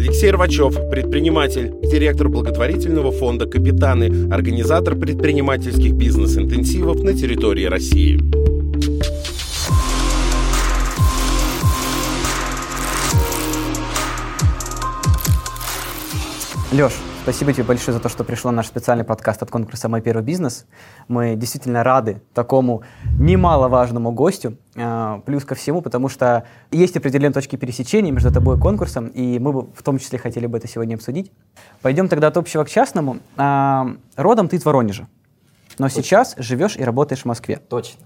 Алексей Рвачев, предприниматель, директор благотворительного фонда «Капитаны», организатор предпринимательских бизнес-интенсивов на территории России. Леш, спасибо тебе большое за то, что пришел на наш специальный подкаст от конкурса «Мой первый бизнес». Мы действительно рады такому немаловажному гостю. А, плюс ко всему, потому что есть определенные точки пересечения между тобой и конкурсом, и мы бы в том числе хотели бы это сегодня обсудить. Пойдем тогда от общего к частному. А, родом ты из Воронежа, но Точно. сейчас живешь и работаешь в Москве. Точно.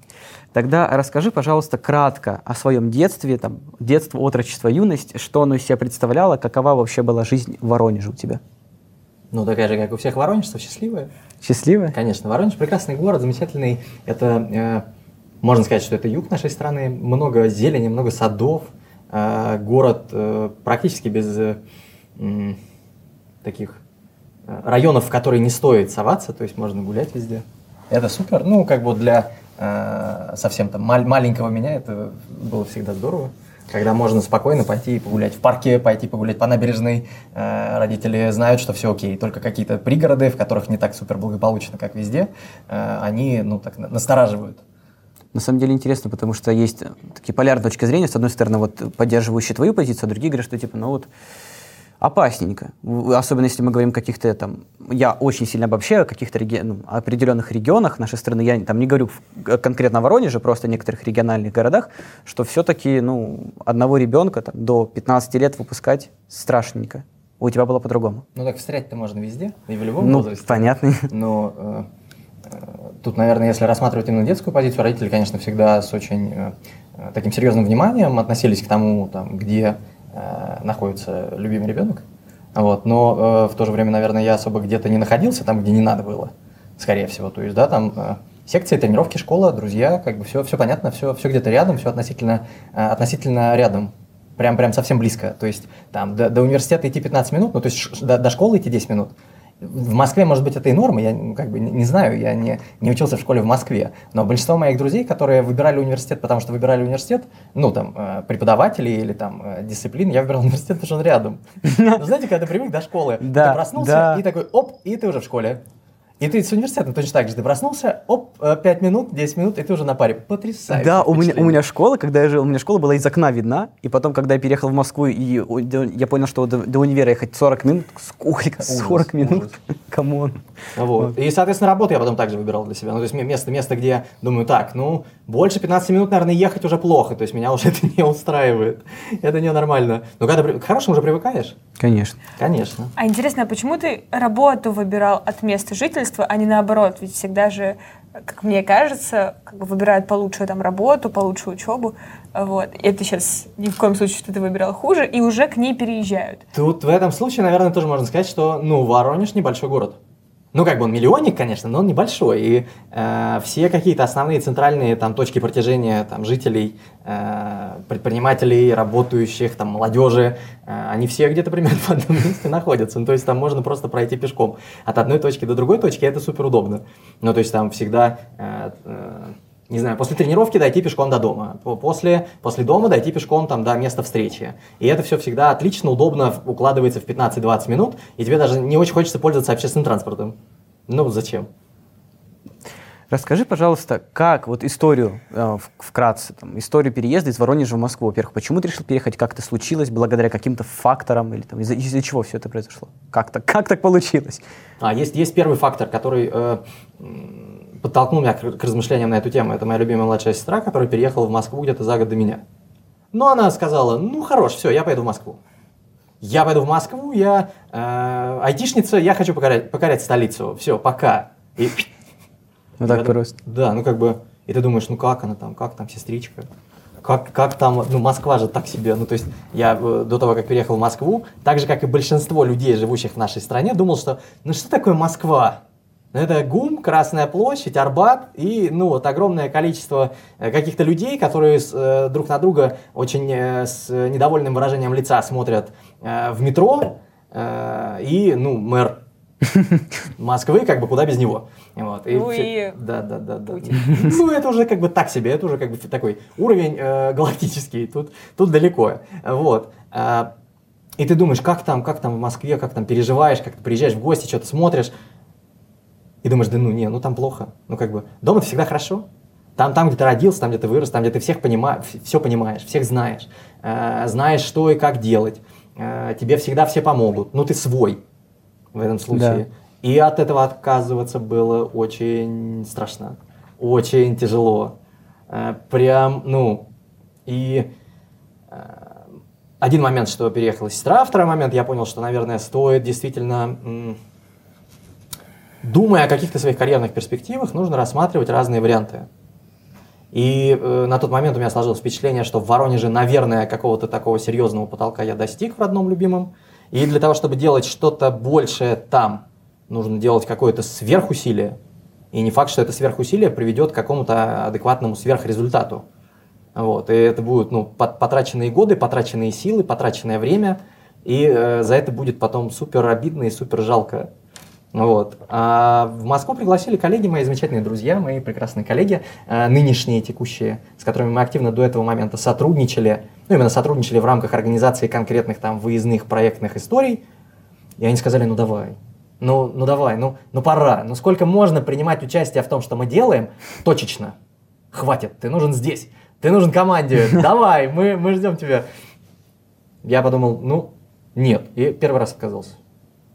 Тогда расскажи, пожалуйста, кратко о своем детстве, там, детство, отрочество, юность, что оно из себя представляло, какова вообще была жизнь в Воронеже у тебя? Ну, такая же, как у всех воронежцев, счастливая. Счастливая? Конечно. Воронеж прекрасный город, замечательный. Это, э, можно сказать, что это юг нашей страны. Много зелени, много садов. Э, город э, практически без э, таких э, районов, в которые не стоит соваться, то есть можно гулять везде. Это супер. Ну, как бы для э, совсем там мал- маленького меня это было всегда здорово когда можно спокойно пойти погулять в парке, пойти погулять по набережной. Э, родители знают, что все окей. Только какие-то пригороды, в которых не так супер благополучно, как везде, э, они, ну, так настораживают. На самом деле интересно, потому что есть такие полярные точки зрения. С одной стороны, вот поддерживающие твою позицию, а другие говорят, что типа, ну вот опасненько. Особенно если мы говорим о каких-то там, я очень сильно обобщаю, о каких-то реги... ну, определенных регионах нашей страны, я там не говорю конкретно о Воронеже, просто о некоторых региональных городах, что все-таки ну, одного ребенка там, до 15 лет выпускать страшненько. У тебя было по-другому. Ну так встрять-то можно везде, и в любом ну, возрасте. понятно. Но э, э, тут, наверное, если рассматривать именно детскую позицию, родители, конечно, всегда с очень э, таким серьезным вниманием относились к тому, там, где э, находится любимый ребенок. Вот, но э, в то же время, наверное, я особо где-то не находился там, где не надо было, скорее всего. То есть, да, там э, секции, тренировки, школа, друзья, как бы все, все понятно, все, все где-то рядом, все относительно, э, относительно рядом. Прям, прям совсем близко. То есть там до, до университета идти 15 минут, ну то есть до, до школы идти 10 минут. В Москве, может быть, это и норма, я ну, как бы не, знаю, я не, не учился в школе в Москве, но большинство моих друзей, которые выбирали университет, потому что выбирали университет, ну, там, э, преподаватели или там э, дисциплин, я выбирал университет, потому что он рядом. Ну, знаете, когда ты привык до школы, ты проснулся и такой, оп, и ты уже в школе. И ты с университетом точно так же. Ты проснулся, оп, 5 э, минут, 10 минут, и ты уже на паре. Потрясающе. Да, у меня, у меня школа, когда я жил, у меня школа была из окна видна. И потом, когда я переехал в Москву, и я понял, что до, до универа ехать 40 минут. Сколько? 40 минут? Come on. Вот. И, соответственно, работу я потом также выбирал для себя. Ну, то есть место, место, где я думаю, так, ну, больше 15 минут, наверное, ехать уже плохо. То есть меня уже это не устраивает. Это ненормально. Но когда к хорошему уже привыкаешь. Конечно. Конечно. А интересно, а почему ты работу выбирал от места жительства, а не наоборот? Ведь всегда же, как мне кажется, как бы выбирают получше там работу, получше учебу. Вот. И это сейчас ни в коем случае, что ты выбирал хуже, и уже к ней переезжают. Тут в этом случае, наверное, тоже можно сказать, что, ну, Воронеж небольшой город. Ну, как бы он миллионник, конечно, но он небольшой. И э, все какие-то основные центральные там, точки протяжения там, жителей, э, предпринимателей, работающих, там, молодежи, э, они все где-то примерно в одном месте находятся. Ну, то есть там можно просто пройти пешком от одной точки до другой точки, это супер удобно. Ну, то есть там всегда... Э, э, не знаю, после тренировки дойти пешком до дома, после, после дома дойти пешком там, до места встречи. И это все всегда отлично, удобно укладывается в 15-20 минут, и тебе даже не очень хочется пользоваться общественным транспортом. Ну, зачем? Расскажи, пожалуйста, как вот историю, э, вкратце, там, историю переезда из Воронежа в Москву. Во-первых, почему ты решил переехать, как это случилось, благодаря каким-то факторам, или там, из-за, из чего все это произошло? Как так, как так получилось? А, есть, есть первый фактор, который э, подтолкнул меня к, к размышлениям на эту тему. Это моя любимая младшая сестра, которая переехала в Москву где-то за год до меня. Но она сказала, ну хорош, все, я пойду в Москву. Я пойду в Москву, я э, айтишница, я хочу покорять, покорять столицу. Все, пока. И, ну так просто. Да, ну как бы, и ты думаешь, ну как она там, как там сестричка? Как, как там, ну Москва же так себе, ну то есть я э, до того, как переехал в Москву, так же, как и большинство людей, живущих в нашей стране, думал, что, ну что такое Москва? Это ГУМ, Красная площадь, Арбат и ну, вот, огромное количество э, каких-то людей, которые с, э, друг на друга очень э, с недовольным выражением лица смотрят э, в метро. Э, и, ну, мэр Москвы, как бы куда без него. Вот. И ну все... и да, да, да, да. Ну это уже как бы так себе, это уже как бы такой уровень э, галактический, тут, тут далеко. Вот. И ты думаешь, как там, как там в Москве, как там переживаешь, как ты приезжаешь в гости, что-то смотришь. И думаешь, да ну не, ну там плохо. Ну как бы, дома всегда хорошо. Там, там, где ты родился, там, где ты вырос, там, где ты всех понимаешь, все понимаешь, всех знаешь. Э, знаешь, что и как делать. Э, тебе всегда все помогут. Ну ты свой в этом случае. Да. И от этого отказываться было очень страшно. Очень тяжело. Э, прям, ну, и э, один момент, что переехала сестра, второй момент, я понял, что, наверное, стоит действительно, думая о каких-то своих карьерных перспективах, нужно рассматривать разные варианты. И э, на тот момент у меня сложилось впечатление, что в Воронеже, наверное, какого-то такого серьезного потолка я достиг в родном любимом. И для того, чтобы делать что-то большее там, нужно делать какое-то сверхусилие. И не факт, что это сверхусилие приведет к какому-то адекватному сверхрезультату. Вот, и это будут ну, потраченные годы, потраченные силы, потраченное время, и э, за это будет потом супер обидно и супер жалко. Вот. А в Москву пригласили коллеги, мои замечательные друзья, мои прекрасные коллеги, э, нынешние, текущие, с которыми мы активно до этого момента сотрудничали, ну именно сотрудничали в рамках организации конкретных там выездных проектных историй. И они сказали, ну давай, ну, ну давай, ну, ну пора, ну сколько можно принимать участие в том, что мы делаем, точечно. Хватит, ты нужен здесь. Ты нужен команде, давай, мы, мы ждем тебя. Я подумал, ну, нет. И первый раз отказался.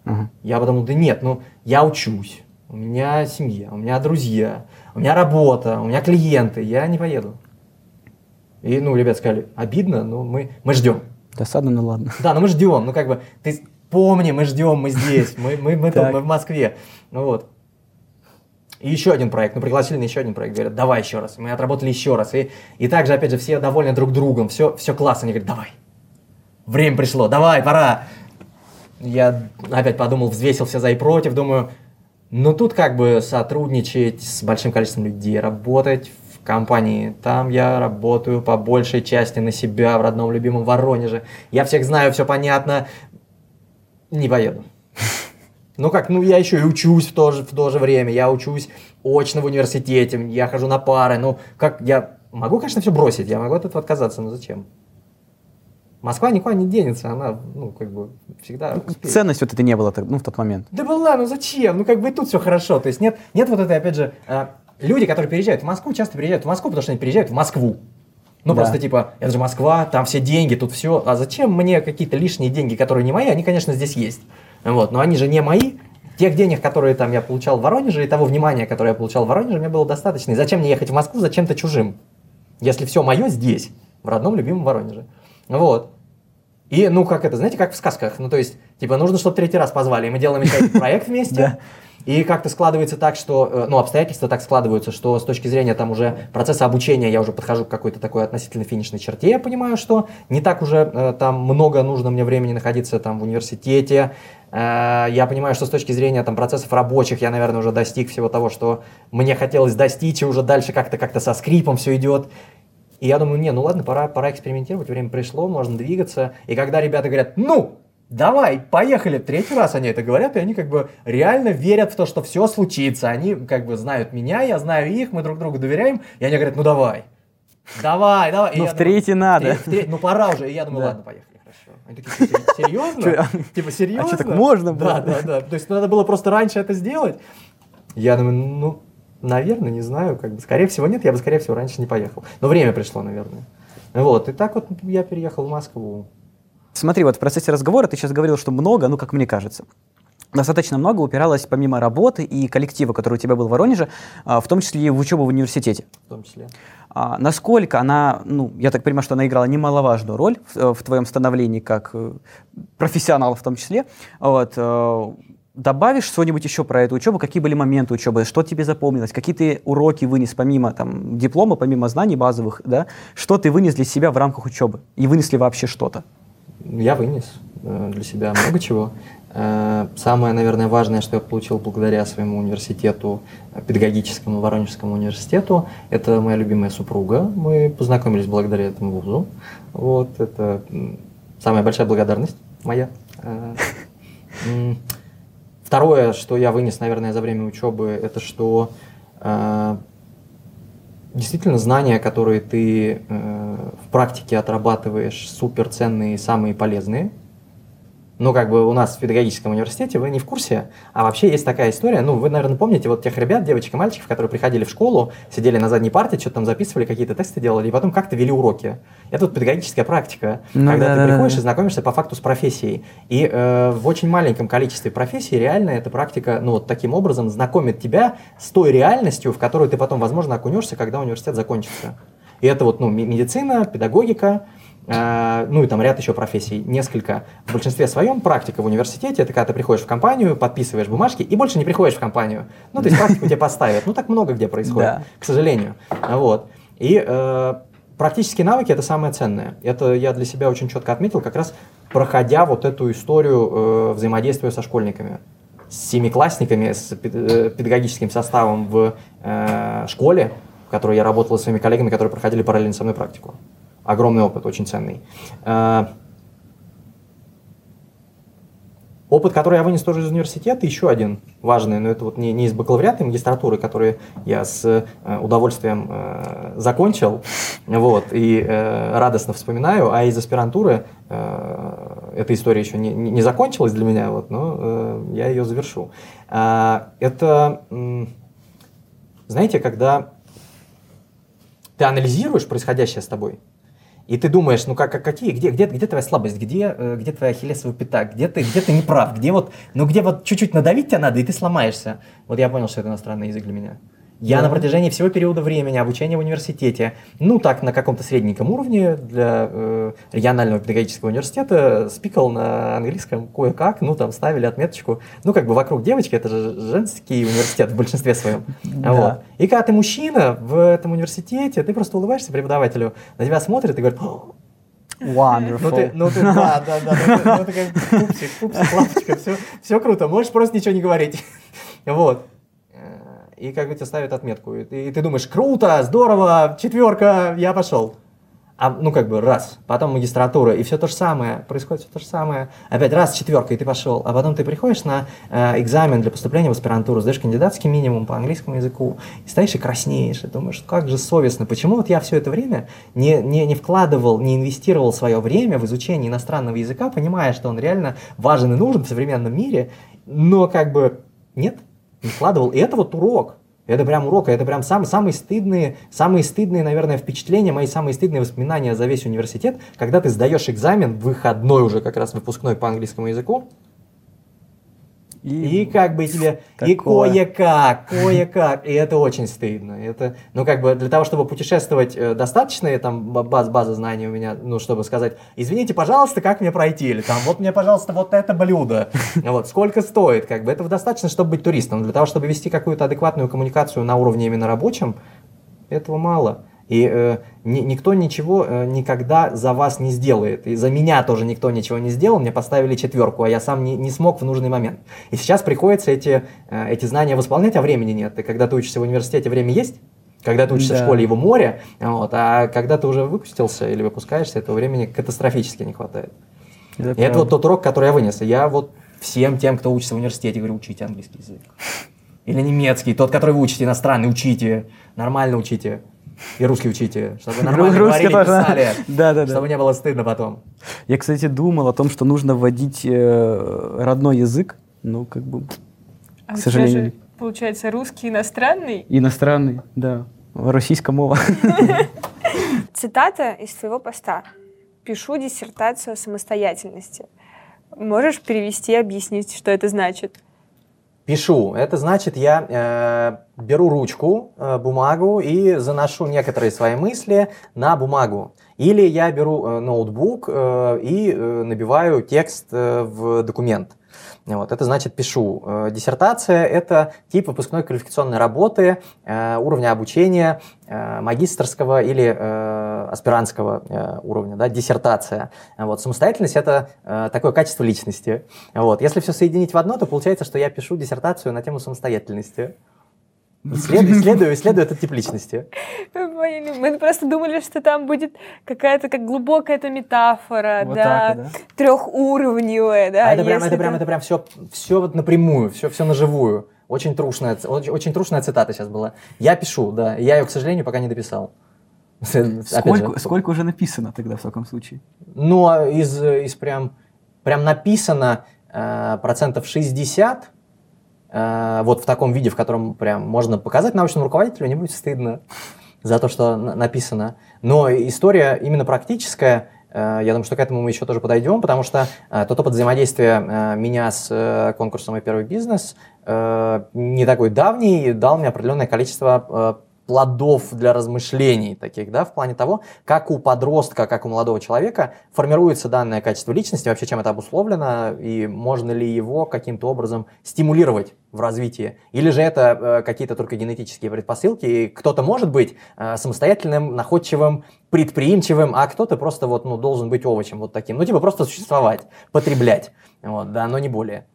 Uh-huh. Я подумал, да нет, ну, я учусь, у меня семья, у меня друзья, у меня работа, у меня клиенты, я не поеду. И, ну, ребят сказали, обидно, но мы, мы ждем. Досадно, ну ладно. Да, но мы ждем, ну, как бы, ты помни, мы ждем, мы здесь, мы, мы, мы, мы в Москве. Ну, вот. И еще один проект, ну пригласили на еще один проект, говорят, давай еще раз. Мы отработали еще раз. И, и также, опять же, все довольны друг другом, все, все классно. Они говорят, давай, время пришло, давай, пора. Я опять подумал, взвесил все за и против, думаю, ну тут как бы сотрудничать с большим количеством людей, работать в компании. Там я работаю по большей части на себя в родном любимом Воронеже. Я всех знаю, все понятно. Не поеду. Ну как, ну я еще и учусь в то же, в то же время, я учусь очно в университете, я хожу на пары, ну как, я могу, конечно, все бросить, я могу от этого отказаться, но зачем? Москва никуда не денется, она, ну, как бы, всегда... Ну, ценность вот это не было ну, в тот момент. Да была, ну зачем? Ну, как бы и тут все хорошо. То есть нет, нет вот этой, опять же, э, люди, которые переезжают в Москву, часто приезжают в Москву, потому что они приезжают в Москву. Ну, да. просто типа, это же Москва, там все деньги, тут все. А зачем мне какие-то лишние деньги, которые не мои? Они, конечно, здесь есть. Вот, но они же не мои. Тех денег, которые там я получал в Воронеже, и того внимания, которое я получал в Воронеже, мне было достаточно. И зачем мне ехать в Москву за чем-то чужим? Если все мое здесь, в родном любимом Воронеже. Вот. И, ну, как это, знаете, как в сказках. Ну, то есть, типа, нужно, чтобы третий раз позвали, и мы делаем проект вместе. И как-то складывается так, что, э, ну, обстоятельства так складываются, что с точки зрения там уже процесса обучения я уже подхожу к какой-то такой относительно финишной черте, я понимаю, что не так уже э, там много нужно мне времени находиться там в университете, э, я понимаю, что с точки зрения там процессов рабочих я, наверное, уже достиг всего того, что мне хотелось достичь, и уже дальше как-то как-то со скрипом все идет. И я думаю, не, ну ладно, пора, пора экспериментировать, время пришло, можно двигаться. И когда ребята говорят, ну, давай, поехали. Третий раз они это говорят, и они как бы реально верят в то, что все случится. Они как бы знают меня, я знаю их, мы друг другу доверяем, и они говорят, ну давай, давай, давай. Ну в третий надо. ну пора уже. И я думаю, ладно, поехали. Хорошо. Они такие, серьезно? Типа, серьезно? А что, так можно было? Да, да, да. То есть надо было просто раньше это сделать. Я думаю, ну, наверное, не знаю, как бы, скорее всего, нет, я бы, скорее всего, раньше не поехал. Но время пришло, наверное. Вот, и так вот я переехал в Москву. Смотри, вот в процессе разговора ты сейчас говорил, что много, ну, как мне кажется. Достаточно много упиралось помимо работы и коллектива, который у тебя был в Воронеже, а, в том числе и в учебу в университете. В том числе. А, насколько она, ну, я так понимаю, что она играла немаловажную роль в, в твоем становлении как э, профессионал в том числе. Вот, э, добавишь что-нибудь еще про эту учебу? Какие были моменты учебы? Что тебе запомнилось? Какие ты уроки вынес помимо там, диплома, помимо знаний базовых? Да? Что ты вынес для себя в рамках учебы? И вынесли вообще что-то? Я вынес э, для себя много чего. Э, самое, наверное, важное, что я получил благодаря своему университету, э, педагогическому Воронежскому университету, это моя любимая супруга. Мы познакомились благодаря этому вузу. Вот, это самая большая благодарность моя. Второе, что я вынес, наверное, за время учебы, это что действительно знания, которые ты э, в практике отрабатываешь, супер ценные и самые полезные. Ну, как бы у нас в педагогическом университете вы не в курсе, а вообще есть такая история. Ну, вы, наверное, помните вот тех ребят, девочек и мальчиков, которые приходили в школу, сидели на задней парте, что-то там записывали, какие-то тесты делали, и потом как-то вели уроки. Это вот педагогическая практика, Ну когда да, ты да, приходишь да. и знакомишься по факту с профессией. И э, в очень маленьком количестве профессий реально эта практика, ну, вот таким образом знакомит тебя с той реальностью, в которую ты потом, возможно, окунешься, когда университет закончится. И это вот, ну, медицина, педагогика, ну и там ряд еще профессий, несколько. В большинстве своем практика в университете, это когда ты приходишь в компанию, подписываешь бумажки и больше не приходишь в компанию. Ну, то есть практику тебе поставят. Ну, так много где происходит, Да. к сожалению. Вот. И э, практические навыки это самое ценное. Это я для себя очень четко отметил, как раз проходя вот эту историю э, взаимодействия со школьниками с семиклассниками, с э, педагогическим составом в э, школе, в которой я работал со своими коллегами, которые проходили параллельно со мной практику. Огромный опыт, очень ценный. Э, Опыт, который я вынес тоже из университета, еще один важный, но это вот не, не из бакалавриата, а магистратуры, который я с э, удовольствием э, закончил, вот, и э, радостно вспоминаю, а из аспирантуры э, эта история еще не, не закончилась для меня, вот, но э, я ее завершу. А, это, м, знаете, когда ты анализируешь происходящее с тобой, и ты думаешь, ну как, как- какие, где, где, где твоя слабость, где, э, где твоя ахиллесова пята, где ты, где ты не прав, где вот, ну где вот чуть-чуть надавить тебя надо, и ты сломаешься. Вот я понял, что это иностранный язык для меня. Я на протяжении всего периода времени обучения в университете, ну так на каком-то средненьком уровне для э, регионального педагогического университета, спикал на английском кое-как, ну там ставили отметочку, ну как бы вокруг девочки, это же женский университет в большинстве своем. Да. Вот. И когда ты мужчина в этом университете, ты просто улыбаешься преподавателю, на тебя смотрит и говорит, «О, Wonderful. ну ты, ну ты, да, да, да, ну ты, ну ты как пупсик, пупсик, лапочка, все, все круто, можешь просто ничего не говорить. Вот. И как бы тебе ставят отметку, и и ты думаешь, круто, здорово, четверка, я пошел. А, ну, как бы раз, потом магистратура, и все то же самое, происходит все то же самое. Опять раз, четверка, и ты пошел. А потом ты приходишь на э, экзамен для поступления в аспирантуру, сдаешь кандидатский минимум по английскому языку, и стоишь и краснеешь, и думаешь, как же совестно, почему вот я все это время не, не, не вкладывал, не инвестировал свое время в изучение иностранного языка, понимая, что он реально важен и нужен в современном мире, но как бы нет, не вкладывал. И это вот урок. Это прям урок, это прям самые, самые стыдные, самые стыдные, наверное, впечатления, мои самые стыдные воспоминания за весь университет, когда ты сдаешь экзамен, выходной уже как раз выпускной по английскому языку, и, как бы тебе, и такое. кое-как, кое-как, и это очень стыдно. Это, ну, как бы для того, чтобы путешествовать, э, достаточная там ба- баз, база знаний у меня, ну, чтобы сказать, извините, пожалуйста, как мне пройти, или там, вот мне, пожалуйста, вот это блюдо, вот, сколько стоит, как бы, этого достаточно, чтобы быть туристом. Для того, чтобы вести какую-то адекватную коммуникацию на уровне именно рабочем, этого мало. И э, ни- никто ничего э, никогда за вас не сделает. И за меня тоже никто ничего не сделал. Мне поставили четверку, а я сам не, не смог в нужный момент. И сейчас приходится эти, э, эти знания восполнять, а времени нет. И когда ты учишься в университете, время есть. Когда ты учишься в Да. школе, его море. Вот, а когда ты уже выпустился или выпускаешься, этого времени катастрофически не хватает. И это вот тот урок, который я вынес. И я вот всем тем, кто учится в университете, говорю, учите английский язык. Или немецкий, тот, который вы учите, иностранный, учите, нормально учите. И русский учите, чтобы нормально Русский говорили, тоже. писали, Да-да-да. чтобы не было стыдно потом. Я, кстати, думал о том, что нужно вводить э, родной язык, ну, как бы, А к у тебя сожалению. же, получается, русский иностранный. иностранный, да, российская мова. Цитата из твоего поста. «Пишу диссертацию о самостоятельности». Можешь перевести и объяснить, что это значит? Пишу. Это значит, я э, беру ручку, э, бумагу и заношу некоторые свои мысли на бумагу. Или я беру э, ноутбук э, и э, набиваю текст э, в документ. Вот, это значит пишу. Э, Диссертация – это тип выпускной квалификационной работы э, уровня обучения э, магистрского или аспирантского уровня, да, диссертация. Вот, самостоятельность – это такое качество личности. Вот, если все соединить в одно, то получается, что я пишу диссертацию на тему самостоятельности. Исследую, исследую, исследую этот тип личности. Мы поняли. Мы просто думали, что там будет какая-то как глубокая эта метафора, Вот да, так да? трехуровневая, да. А это прям, это прям, это прям все, все вот напрямую, все, все наживую. Очень трушная, очень, очень трушная цитата сейчас была. Я пишу, да. Я ее, к сожалению, пока не дописал. Опять же. Сколько, сколько уже написано тогда, в таком случае? Ну, а из, из прям прям написано э, процентов 60, э, вот в таком виде, в котором прям можно показать научному руководителю, не будет стыдно за то, что написано. Но история именно практическая, э, я думаю, что к этому мы еще тоже подойдем, потому что э, тот опыт взаимодействия э, меня с конкурсом «Мой первый бизнес» не такой давний, дал мне определенное количество плодов для размышлений таких, да, в плане того, как у подростка, как у молодого человека формируется данное качество личности, вообще чем это обусловлено, и можно ли его каким-то образом стимулировать в развитии, или же это э, какие-то только генетические предпосылки, и кто-то может быть э, самостоятельным, находчивым, предприимчивым, а кто-то просто вот, ну, должен быть овощем вот таким, ну, типа просто существовать, потреблять, вот, да, но не более.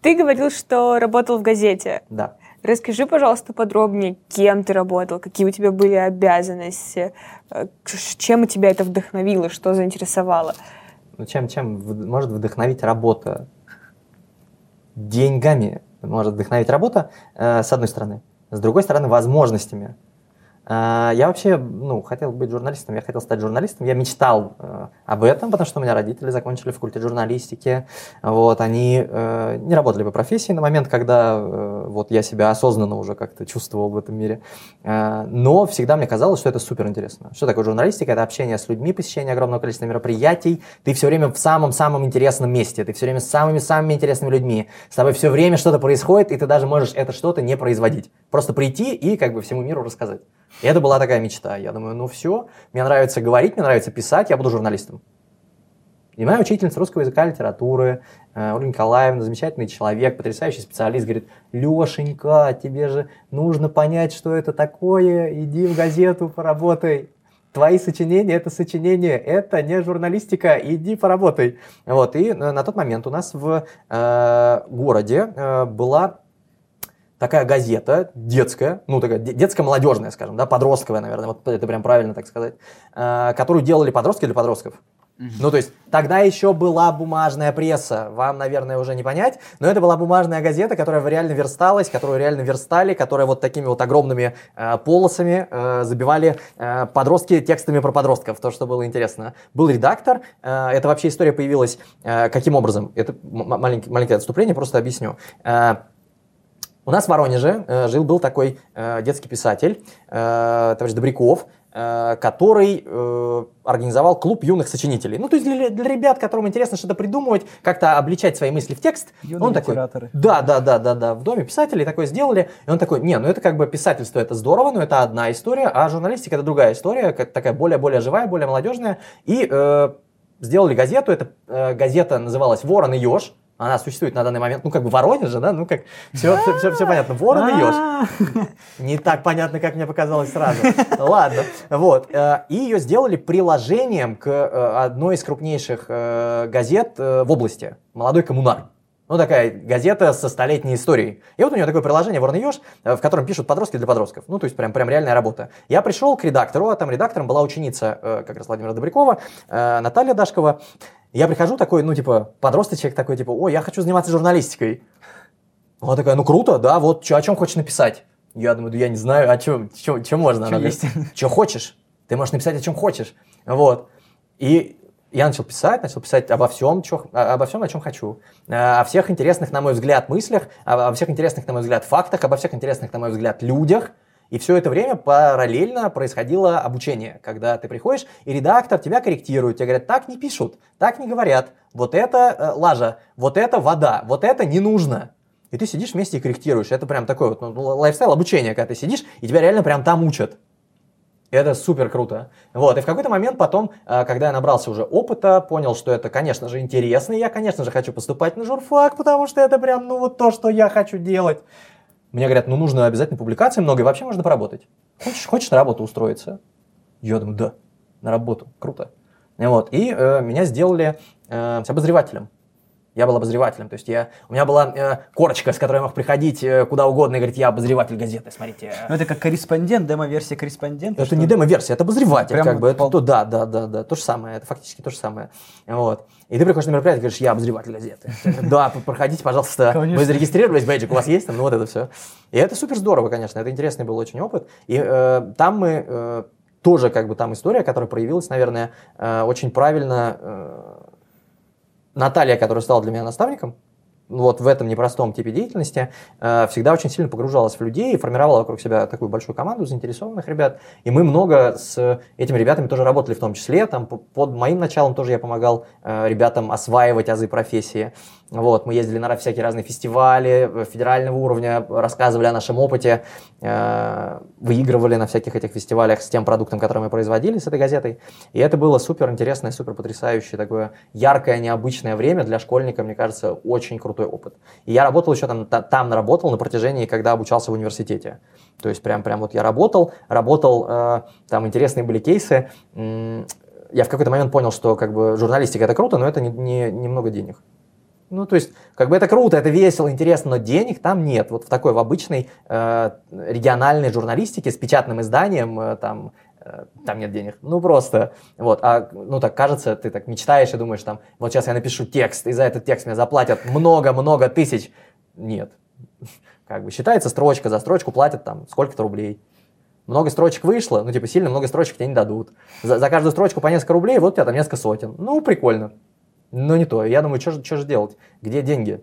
Ты говорил, что работал в газете. Да. Расскажи, пожалуйста, подробнее, кем ты работал, какие у тебя были обязанности, э, чем тебя это вдохновило, что заинтересовало? Ну, чем, чем может вдохновить работа? Деньгами может вдохновить работа, э, с одной стороны. С другой стороны, возможностями. А, я вообще, ну, хотел быть журналистом, я хотел стать журналистом, я мечтал э, об этом, потому что у меня родители закончили факультет журналистики, вот, они э, не работали по профессии на момент, когда э, вот я себя осознанно уже как-то чувствовал в этом мире, но всегда мне казалось, что это супер интересно. Что такое журналистика? Это общение с людьми, посещение огромного количества мероприятий, ты все время в самом-самом интересном месте, ты все время с самыми-самыми интересными людьми, с тобой все время что-то происходит, и ты даже можешь это что-то не производить, просто прийти и как бы всему миру рассказать. И это была такая мечта. Я думаю, ну все, мне нравится говорить, мне нравится писать, я буду журналистом. И моя учительница русского языка, литературы, э, Ольга Николаевна, замечательный человек, потрясающий специалист, говорит, Лешенька, тебе же нужно понять, что это такое, иди в газету, поработай. Твои сочинения – это сочинение, это не журналистика, иди поработай. Вот, и на тот момент у нас в э, городе э, была такая газета детская, ну такая детско-молодежная, скажем, да, подростковая, наверное, вот это прям правильно так сказать, э, которую делали подростки для подростков. Ну, то есть, тогда еще была бумажная пресса, вам, наверное, уже не понять, но это была бумажная газета, которая реально версталась, которую реально верстали, которая вот такими вот огромными э, полосами э, забивали э, подростки текстами про подростков, то, что было интересно. Был редактор, э, это вообще история появилась э, каким образом? Это маленькое, маленькое отступление, просто объясню. Э, у нас в Воронеже э, жил был такой э, детский писатель, э, товарищ Добряков, э, который э, организовал клуб юных сочинителей. Ну, то есть для, для ребят, которым интересно что-то придумывать, как-то обличать свои мысли в текст. Юные он такой, да, да, да, да, да, в доме писателей такое сделали. И он такой, не, ну это как бы писательство, это здорово, но это одна история, а журналистика это другая история, как такая более-более живая, более молодежная. И э, сделали газету, эта э, газета называлась «Ворон и еж», она существует на данный момент, ну, как бы Воронеже, да, ну, как, все, все, все, все понятно, ворон и еж. Не так понятно, как мне показалось сразу. Ладно, вот. Э, и ее сделали приложением к э, одной из крупнейших э, газет в области, «Молодой коммунар». Ну, такая газета со столетней историей. И вот у нее такое приложение «Ворон и еж», в котором пишут подростки для подростков. Ну, то есть прям, прям реальная работа. Я пришел к редактору, а там редактором была ученица как раз Владимира Добрякова, Наталья Дашкова. Я прихожу такой, ну, типа, подросточек такой, типа, ой, я хочу заниматься журналистикой. Она такая, ну, круто, да, вот, чё, о чем хочешь написать? Я думаю, да я не знаю, о чем, чем, чем можно. Что есть? Что хочешь? Ты можешь написать о чем хочешь. Вот. И я начал писать, начал писать обо всем, чё, обо всем, о чем хочу. О всех интересных, на мой взгляд, мыслях, о всех интересных, на мой взгляд, фактах, обо всех интересных, на мой взгляд, людях – и все это время параллельно происходило обучение, когда ты приходишь, и редактор тебя корректирует, тебе говорят, так не пишут, так не говорят, вот это э, лажа, вот это вода, вот это не нужно. И ты сидишь вместе и корректируешь. Это прям такой вот ну, лайфстайл обучения, когда ты сидишь, и тебя реально прям там учат. Это супер круто. Вот, и в какой-то момент потом, э, когда я набрался уже опыта, понял, что это, конечно же, интересно, и я, конечно же, хочу поступать на журфак, потому что это прям, ну, вот то, что я хочу делать. Мне говорят, ну нужно обязательно публикации много, и вообще можно поработать. Хочешь, хочешь на работу устроиться? Я думаю, да, на работу, круто. Вот, и э, меня сделали э, обозревателем. Я был обозревателем, то есть я, у меня была э, корочка, с которой я мог приходить э, куда угодно и говорить, я обозреватель газеты, смотрите. Ну это как корреспондент, демо-версия корреспондента? Это не демо-версия, это обозреватель, Прям как бы, это, то, да, да, да, да, то же самое, это фактически то же самое, вот. И ты приходишь на мероприятие и говоришь, я обозреватель газеты. Да, проходите, пожалуйста, вы зарегистрировались, бейджик у вас есть, там, ну вот это все. И это супер здорово, конечно, это интересный был очень опыт. И э, там мы э, тоже как бы там история, которая проявилась, наверное, э, очень правильно Наталья, которая стала для меня наставником, вот в этом непростом типе деятельности э, всегда очень сильно погружалась в людей и формировала вокруг себя такую большую команду заинтересованных ребят. И мы много с этими ребятами тоже работали в том числе. Там под моим началом тоже я помогал э, ребятам осваивать азы профессии. Вот, мы ездили на всякие разные фестивали федерального уровня, рассказывали о нашем опыте, э, выигрывали на всяких этих фестивалях с тем продуктом, который мы производили с этой газетой. И это было супер интересное, супер потрясающее, такое яркое, необычное время для школьника, мне кажется, очень крутой опыт. И я работал еще там, там работал на протяжении, когда обучался в университете. То есть прям, прям вот я работал, работал, э, там интересные были кейсы. Я в какой-то момент понял, что как бы журналистика это круто, но это не, не, немного денег. Ну, то есть, как бы это круто, это весело, интересно, но денег там нет. Вот в такой, в обычной э, региональной журналистике с печатным изданием, э, там, э, там нет денег. Ну, просто, вот. А, ну, так кажется, ты так мечтаешь и думаешь, там, вот сейчас я напишу текст, и за этот текст мне заплатят много-много тысяч. Нет. Как бы считается строчка, за строчку платят там сколько-то рублей. Много строчек вышло, ну, типа, сильно много строчек тебе не дадут. За, за каждую строчку по несколько рублей, вот у тебя там несколько сотен. Ну, прикольно. Но не то. Я думаю, что же, что же делать? Где деньги?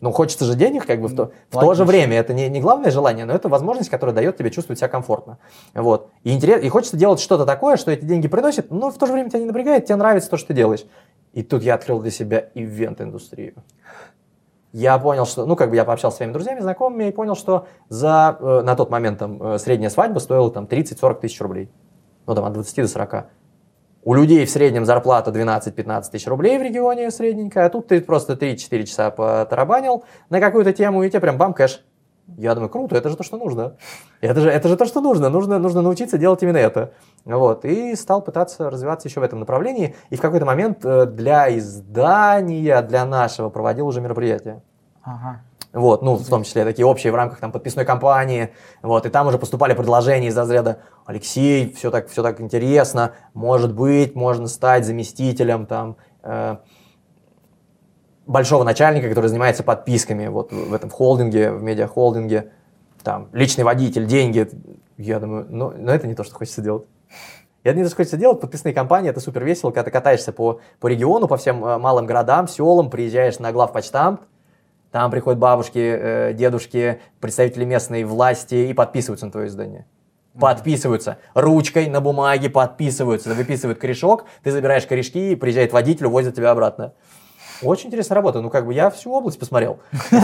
Ну, хочется же денег, как бы в то, в то же время. Это не, не главное желание, но это возможность, которая дает тебе чувствовать себя комфортно. Вот. И, интерес, и хочется делать что-то такое, что эти деньги приносит, но в то же время тебя не напрягает, тебе нравится то, что ты делаешь. И тут я открыл для себя ивент-индустрию. Я понял, что, ну, как бы я пообщался с своими друзьями, знакомыми, и понял, что за, э, на тот момент там э, средняя свадьба стоила там 30-40 тысяч рублей. Ну, там от 20 до 40. У людей в среднем зарплата 12-15 тысяч рублей в регионе средненькая, а тут ты просто 3-4 часа потарабанил на какую-то тему, и тебе прям бам, кэш. Я думаю, круто, это же то, что нужно. Это же, это же то, что нужно. нужно. Нужно научиться делать именно это. Вот. И стал пытаться развиваться еще в этом направлении. И в какой-то момент э, для издания, для нашего проводил уже мероприятие. Ага. Вот, ну, в том числе такие общие в рамках там подписной кампании. Вот, и там уже поступали предложения из разряда Алексей, все так, все так интересно, может быть, можно стать заместителем там э, большого начальника, который занимается подписками вот в этом холдинге, в медиахолдинге, там, личный водитель, деньги. Я думаю, ну, но это не то, что хочется делать. Это не хочется делать. Подписные компании, это супер весело, когда ты катаешься по, по региону, по всем э, малым городам, селам, приезжаешь на главпочтамт, там приходят бабушки, э, дедушки, представители местной власти и подписываются на твое издание. Подписываются. Ручкой на бумаге подписываются. Выписывают корешок, ты забираешь корешки, приезжает водитель, увозит тебя обратно. Очень интересная работа. Ну, как бы я всю область посмотрел.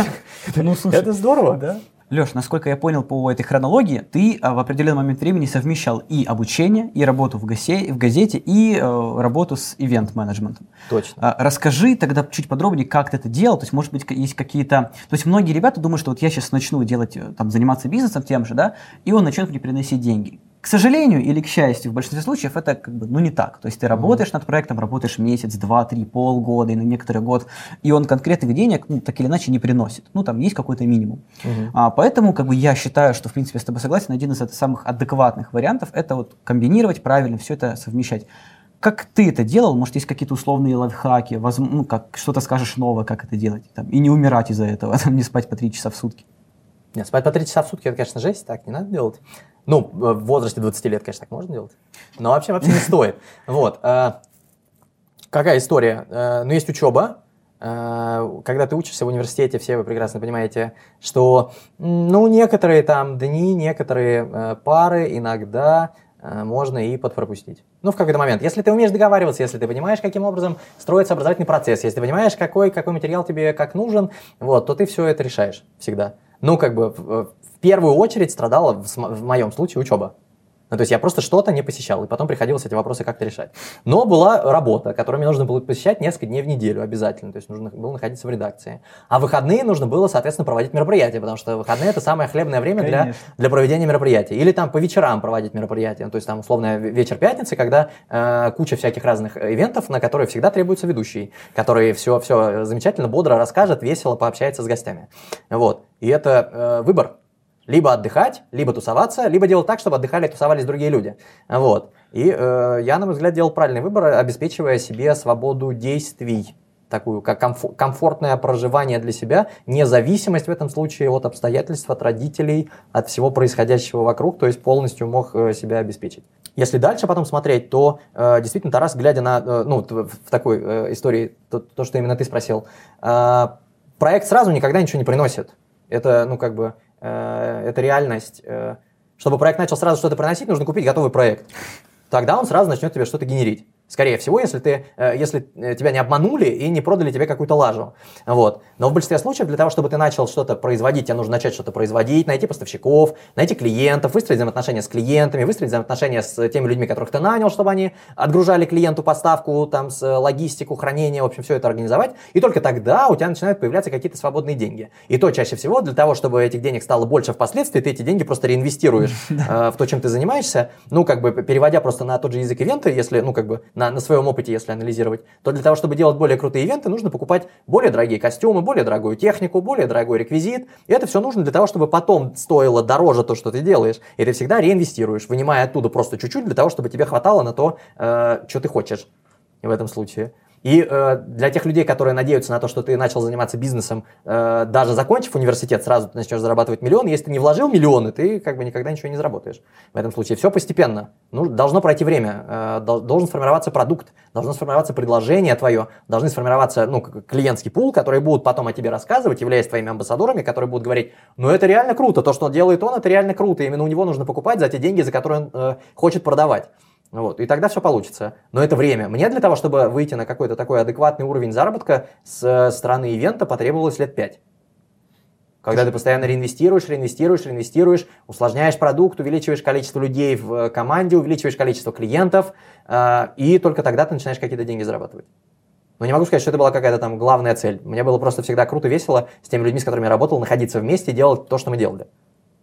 Ну, слушай. Это здорово. Да. Леш, насколько я понял по этой хронологии, ты а, в определенный момент времени совмещал и обучение, и работу в, гасе, в газете, и э, работу с ивент-менеджментом. Точно. А, расскажи тогда чуть подробнее, как ты это делал. То есть, может быть, есть какие-то... То есть, многие ребята думают, что вот я сейчас начну делать, э, там, заниматься бизнесом тем же, да, и он начнет мне приносить деньги. К сожалению или к счастью, в большинстве случаев это как бы, ну, не так. То есть ты работаешь mm-hmm. над проектом, работаешь месяц, два, три, полгода и на некоторый год, и он конкретных денег, ну, так или иначе, не приносит. Ну, там есть какой-то минимум. Mm-hmm. А, поэтому, как бы, я считаю, что, в принципе, с тобой согласен, один из самых адекватных вариантов – это вот комбинировать правильно, все это совмещать. Как ты это делал? Может, есть какие-то условные лайфхаки? Возможно, ну, как что-то скажешь новое, как это делать? Там, и не умирать из-за этого, там, не спать по три часа в сутки. Нет, спать по три часа в сутки, это, конечно, жесть, так не надо делать. Ну, в возрасте 20 лет, конечно, так можно делать. Но вообще, вообще не стоит. Вот. Э, какая история? Э, ну, есть учеба. Э, когда ты учишься в университете, все вы прекрасно понимаете, что, ну, некоторые там дни, некоторые пары иногда можно и подпропустить. Ну, в какой-то момент. Если ты умеешь договариваться, если ты понимаешь, каким образом строится образовательный процесс, если ты понимаешь, какой, какой материал тебе как нужен, вот, то ты все это решаешь всегда. Ну, как бы, первую очередь страдала в, в моем случае учеба. Ну, то есть я просто что-то не посещал, и потом приходилось эти вопросы как-то решать. Но была работа, которую мне нужно было посещать несколько дней в неделю обязательно, то есть нужно было находиться в редакции. А выходные нужно было, соответственно, проводить мероприятия, потому что выходные это самое хлебное время для, для проведения мероприятий. Или там по вечерам проводить мероприятия, ну, то есть там условно вечер пятницы, когда э, куча всяких разных ивентов, на которые всегда требуется ведущий, который все, все замечательно, бодро расскажет, весело пообщается с гостями. Вот. И это э, выбор, либо отдыхать, либо тусоваться, либо делать так, чтобы отдыхали и тусовались другие люди. Вот. И э, я, на мой взгляд, делал правильный выбор, обеспечивая себе свободу действий такую, как комфор- комфортное проживание для себя, независимость в этом случае от обстоятельств, от родителей, от всего происходящего вокруг, то есть полностью мог э, себя обеспечить. Если дальше потом смотреть, то э, действительно Тарас, глядя на, э, ну, в, такой э, истории, то, то, что именно ты спросил, э, проект сразу никогда ничего не приносит. Это, ну, как бы, это реальность. Э, чтобы проект начал сразу что-то приносить, нужно купить готовый проект. Тогда он сразу начнет тебе что-то генерить. Скорее всего, если, ты, э, если э, тебя не обманули и не продали тебе какую-то лажу. Вот. Но в большинстве случаев для того, чтобы ты начал что-то производить, тебе нужно начать что-то производить, найти поставщиков, найти клиентов, выстроить взаимоотношения с клиентами, выстроить взаимоотношения с теми людьми, которых ты нанял, чтобы они отгружали клиенту поставку, там, с логистику, хранение, в общем, все это организовать. И только тогда у тебя начинают появляться какие-то свободные деньги. И то чаще всего для того, чтобы этих денег стало больше впоследствии, ты эти деньги просто реинвестируешь э, в то, чем ты занимаешься. Ну, как бы переводя просто на тот же язык ивента, если, ну, как бы на, на своем опыте, если анализировать, то для того, чтобы делать более крутые ивенты, нужно покупать более дорогие костюмы, более дорогую технику, более дорогой реквизит. И это все нужно для того, чтобы потом стоило дороже то, что ты делаешь. И ты всегда реинвестируешь, вынимая оттуда просто чуть-чуть для того, чтобы тебе хватало на то, э, что ты хочешь в этом случае. И э, для тех людей, которые надеются на то, что ты начал заниматься бизнесом, э, даже закончив университет, сразу ты начнешь зарабатывать миллион. Если ты не вложил миллионы, ты как бы никогда ничего не заработаешь. В этом случае все постепенно. Ну, должно пройти время, э, должен сформироваться продукт, должно сформироваться предложение твое, должны сформироваться ну, клиентский пул, которые будут потом о тебе рассказывать, являясь твоими амбассадорами, которые будут говорить, ну это реально круто, то, что делает он, это реально круто, именно у него нужно покупать за те деньги, за которые он э, хочет продавать. Вот, и тогда все получится. Но это время. Мне для того, чтобы выйти на какой-то такой адекватный уровень заработка с стороны ивента, потребовалось лет пять. Когда ты постоянно реинвестируешь, реинвестируешь, реинвестируешь, усложняешь продукт, увеличиваешь количество людей в команде, увеличиваешь количество клиентов, э, и только тогда ты начинаешь какие-то деньги зарабатывать. Но не могу сказать, что это была какая-то там главная цель. Мне было просто всегда круто, весело с теми людьми, с которыми я работал, находиться вместе и делать то, что мы делали.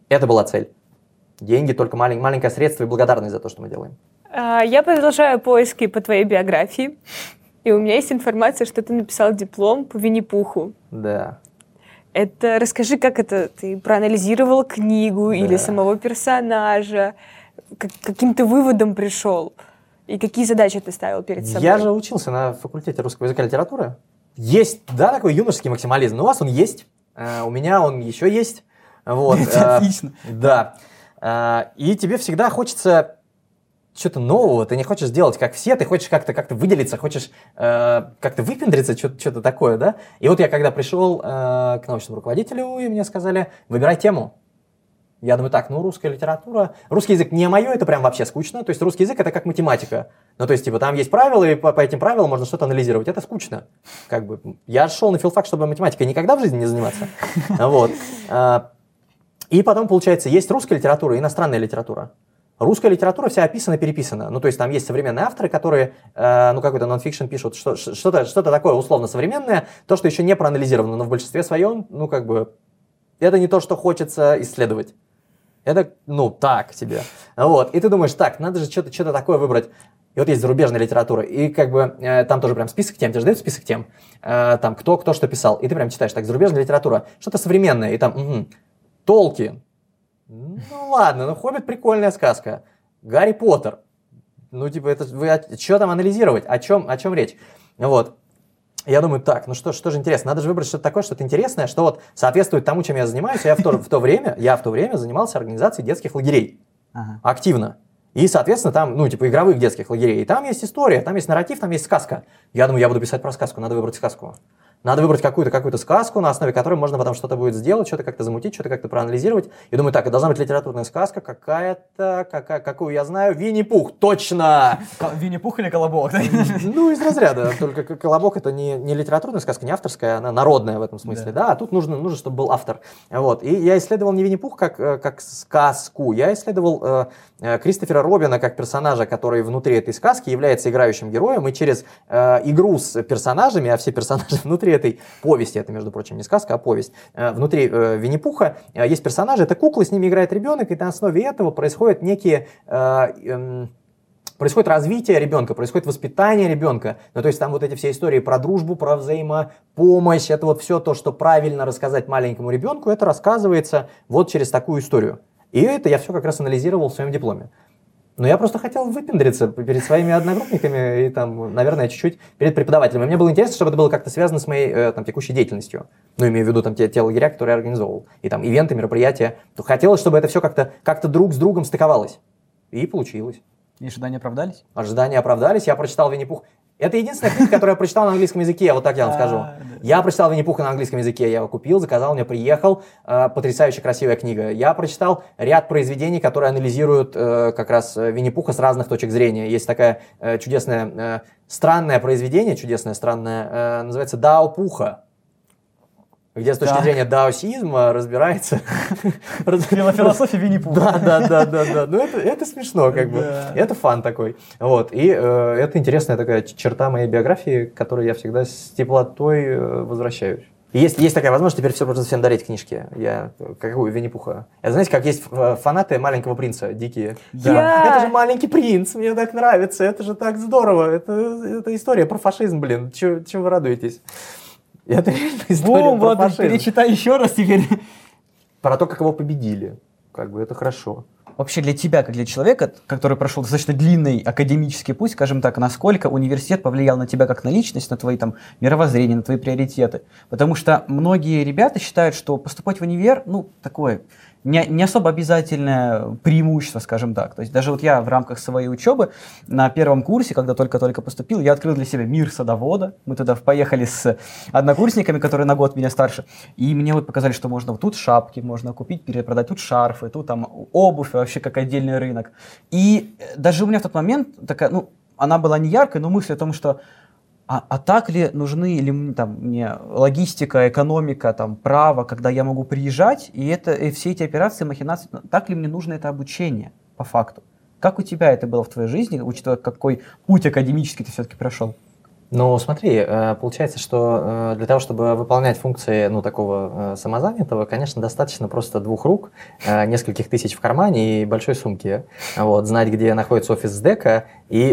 Это была цель. Деньги только малень, маленькое средство и благодарность за то, что мы делаем. А, я продолжаю поиски по твоей биографии. И у меня есть информация, что ты написал диплом по Винни-Пуху. Да. Это расскажи, как это ты проанализировал книгу да. или самого персонажа, как, каким ты выводом пришел и какие задачи ты ставил перед собой? Я же учился на факультете русского языка и литературы. Есть, да, такой юношеский максимализм. Но у вас он есть, э, у меня он еще есть. Вот. Это отлично. Да. Э, и тебе всегда хочется что-то нового, ты не хочешь сделать как все, ты хочешь как-то как выделиться, хочешь э, как-то выпендриться, что-то такое, да? И вот я когда пришел э, к научному руководителю, и мне сказали, выбирай тему. Я думаю, так, ну, русская литература, русский язык не мое, это прям вообще скучно, то есть русский язык это как математика. Ну, то есть, типа, там есть правила, и по, по этим правилам можно что-то анализировать, это скучно. Как бы, я шел на филфак, чтобы математикой никогда в жизни не заниматься. Вот. Э, и потом, получается, есть русская литература и иностранная литература. Русская литература вся описана, переписана. Ну, то есть там есть современные авторы, которые, э, ну, какой-то нонфикшн пишут, что, что-то, что-то такое условно современное, то, что еще не проанализировано, но в большинстве своем, ну, как бы, это не то, что хочется исследовать. Это, ну, так себе. Вот. И ты думаешь, так, надо же что-то, что-то такое выбрать. И вот есть зарубежная литература, и как бы э, там тоже прям список тем, тебе же дают список тем, э, там кто, кто что писал, и ты прям читаешь, так, зарубежная литература, что-то современное, и там, угу, Толкин, ну ладно, ну Хоббит прикольная сказка. Гарри Поттер. Ну, типа, это вы что там анализировать? О чем, о чем речь? Вот. Я думаю, так, ну что, что же интересно, надо же выбрать что-то такое, что-то интересное, что вот соответствует тому, чем я занимаюсь. Я в то, в то время, я в то время занимался организацией детских лагерей. Ага. Активно. И, соответственно, там, ну, типа, игровых детских лагерей. И там есть история, там есть нарратив, там есть сказка. Я думаю, я буду писать про сказку, надо выбрать сказку. Надо выбрать какую-то какую сказку, на основе которой можно потом что-то будет сделать, что-то как-то замутить, что-то как-то проанализировать. И думаю, так, должна быть литературная сказка какая-то, какая, какую я знаю. Винни-Пух, точно! Винни-Пух или Колобок? Ну, из разряда. Только Колобок это не, не литературная сказка, не авторская, она народная в этом смысле, да. да? А тут нужно, нужно, чтобы был автор. Вот. И я исследовал не Винни-Пух как, э, как сказку, я исследовал э, Кристофера Робина как персонажа, который внутри этой сказки является играющим героем, и через э, игру с персонажами, а все персонажи внутри этой повести, это, между прочим, не сказка, а повесть, э, внутри э, Винни-Пуха э, есть персонажи, это куклы, с ними играет ребенок, и на основе этого происходят некие эм, происходит развитие ребенка, происходит воспитание ребенка. Ну, то есть там вот эти все истории про дружбу, про взаимопомощь, это вот все то, что правильно рассказать маленькому ребенку, это рассказывается вот через такую историю. И это я все как раз анализировал в своем дипломе. Но я просто хотел выпендриться перед своими одногруппниками и там, наверное, чуть-чуть перед преподавателем. И мне было интересно, чтобы это было как-то связано с моей э, там, текущей деятельностью. Ну, имею в виду там те, те лагеря, которые я организовывал. И там ивенты, мероприятия. То хотелось, чтобы это все как-то как друг с другом стыковалось. И получилось. И ожидания оправдались? Ожидания оправдались. Я прочитал Винни-Пух. Это единственная книга, которую я прочитал на английском языке, вот так я вам скажу. Я прочитал Винни-Пуха на английском языке, я его купил, заказал, мне приехал. Э, потрясающе красивая книга. Я прочитал ряд произведений, которые анализируют э, как раз Винни-Пуха с разных точек зрения. Есть такая э, чудесная, странное произведение, чудесное, странное, называется «Дао Пуха» где с точки так. зрения даосизма разбирается... Философия винни Да, да, да, да, да. Ну, это, это смешно, как бы. Это фан такой. Вот. И э, это интересная такая черта моей биографии, к которой я всегда с теплотой э, возвращаюсь. Есть, есть такая возможность теперь все просто всем дарить книжки. Я какую Винни-Пуха. Это знаете, как есть фанаты маленького принца, дикие. Да. Это же маленький принц, мне так нравится, это же так здорово. Это, это история про фашизм, блин. Чего вы радуетесь? Это реально история Бум, про вот, фашизм. перечитай еще раз теперь. Про то, как его победили. Как бы это хорошо. Вообще для тебя, как для человека, который прошел достаточно длинный академический путь, скажем так, насколько университет повлиял на тебя как на личность, на твои там мировоззрения, на твои приоритеты? Потому что многие ребята считают, что поступать в универ, ну, такое не, не особо обязательное преимущество, скажем так. То есть даже вот я в рамках своей учебы на первом курсе, когда только-только поступил, я открыл для себя мир садовода. Мы туда поехали с однокурсниками, которые на год меня старше, и мне вот показали, что можно вот тут шапки можно купить, перепродать, тут шарфы, тут там обувь, вообще как отдельный рынок. И даже у меня в тот момент такая, ну, она была не яркой, но мысль о том, что а, а так ли нужны или там, мне логистика, экономика, там, право, когда я могу приезжать, и, это, и все эти операции, махинации, так ли мне нужно это обучение по факту? Как у тебя это было в твоей жизни, учитывая, какой путь академический ты все-таки прошел? Ну, смотри, э, получается, что э, для того, чтобы выполнять функции ну, такого э, самозанятого, конечно, достаточно просто двух рук, нескольких тысяч в кармане и большой сумки. Вот, знать, где находится офис СДЭКа и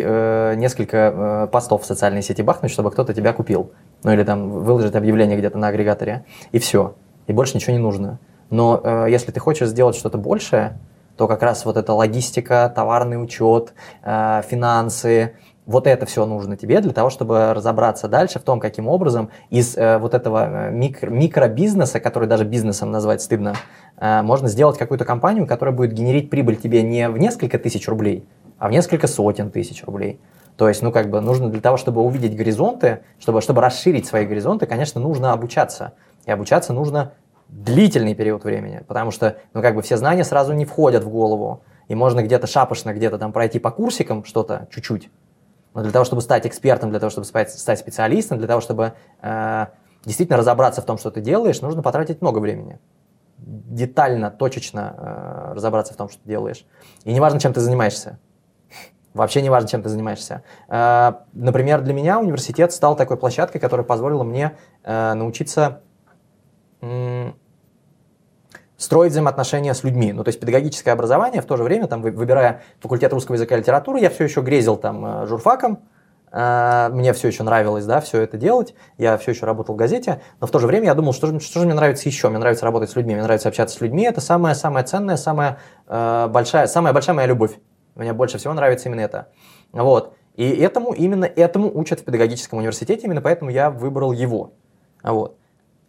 несколько постов в социальной сети бахнуть, чтобы кто-то тебя купил. Ну или там выложить объявление где-то на агрегаторе. И все. И больше ничего не нужно. Но если ты хочешь сделать что-то большее, то как раз вот эта логистика, товарный учет, финансы, вот это все нужно тебе для того, чтобы разобраться дальше в том, каким образом из э, вот этого э, микро, микробизнеса, который даже бизнесом назвать стыдно, э, можно сделать какую-то компанию, которая будет генерить прибыль тебе не в несколько тысяч рублей, а в несколько сотен тысяч рублей. То есть, ну, как бы нужно для того, чтобы увидеть горизонты, чтобы, чтобы расширить свои горизонты, конечно, нужно обучаться. И обучаться нужно длительный период времени, потому что, ну, как бы все знания сразу не входят в голову. И можно где-то шапошно, где-то там пройти по курсикам что-то чуть-чуть, но для того, чтобы стать экспертом, для того, чтобы стать специалистом, для того, чтобы э, действительно разобраться в том, что ты делаешь, нужно потратить много времени. Детально, точечно э, разобраться в том, что ты делаешь. И неважно, чем ты занимаешься. Вообще не важно, чем ты занимаешься. Э, например, для меня университет стал такой площадкой, которая позволила мне э, научиться строить взаимоотношения с людьми. Ну, то есть педагогическое образование в то же время, там, выбирая факультет русского языка и литературы, я все еще грезил там э, журфаком, э, мне все еще нравилось, да, все это делать, я все еще работал в газете, но в то же время я думал, что же, что же мне нравится еще, мне нравится работать с людьми, мне нравится общаться с людьми, это самая самая ценная, самая э, большая, самая большая моя любовь. Мне больше всего нравится именно это. Вот. И этому, именно этому учат в педагогическом университете, именно поэтому я выбрал его. Вот.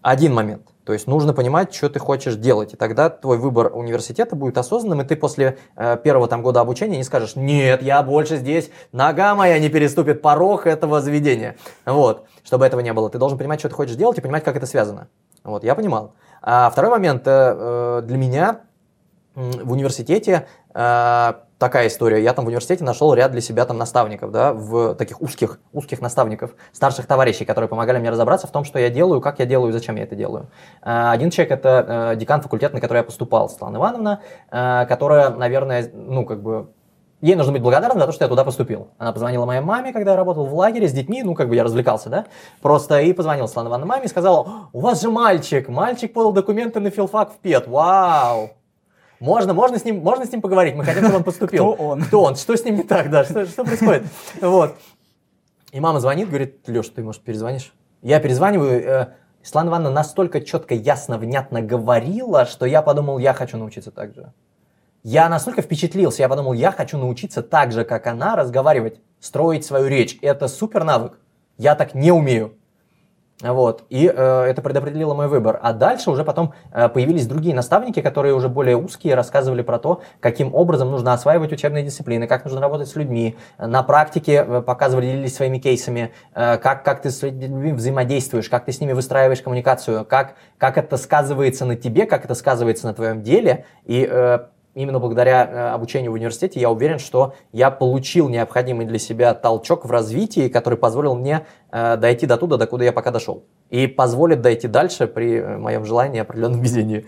Один момент – то есть нужно понимать, что ты хочешь делать, и тогда твой выбор университета будет осознанным, и ты после э, первого там года обучения не скажешь, нет, я больше здесь, нога моя не переступит порог этого заведения. Вот, чтобы этого не было. Ты должен понимать, что ты хочешь делать, и понимать, как это связано. Вот, я понимал. А второй момент, э, для меня в университете э, такая история. Я там в университете нашел ряд для себя там наставников, да, в таких узких, узких наставников, старших товарищей, которые помогали мне разобраться в том, что я делаю, как я делаю, зачем я это делаю. Э, один человек это э, декан факультета, на который я поступал, Светлана Ивановна, э, которая, наверное, ну, как бы Ей нужно быть благодарным за то, что я туда поступил. Она позвонила моей маме, когда я работал в лагере с детьми, ну, как бы я развлекался, да, просто и позвонила Светлана Ивановна маме и сказала, у вас же мальчик, мальчик подал документы на филфак в ПЕТ, вау, можно, можно с ним, можно с ним поговорить. Мы хотим, чтобы он поступил. Кто он? Кто он? Что с ним не так, да? Что, что происходит? Вот. И мама звонит, говорит, Леш, ты, может, перезвонишь? Я перезваниваю. Э, Светлана Ивановна настолько четко, ясно, внятно говорила, что я подумал, я хочу научиться так же. я настолько впечатлился, я подумал, я хочу научиться так же, как она, разговаривать, строить свою речь. Это супер навык. Я так не умею. Вот, и э, это предопределило мой выбор. А дальше уже потом э, появились другие наставники, которые уже более узкие, рассказывали про то, каким образом нужно осваивать учебные дисциплины, как нужно работать с людьми. На практике э, показывали, делились своими кейсами, э, как, как ты с людьми взаимодействуешь, как ты с ними выстраиваешь коммуникацию, как, как это сказывается на тебе, как это сказывается на твоем деле. И э, именно благодаря э, обучению в университете я уверен, что я получил необходимый для себя толчок в развитии, который позволил мне э, дойти до туда, до куда я пока дошел. И позволит дойти дальше при э, моем желании и определенном везении.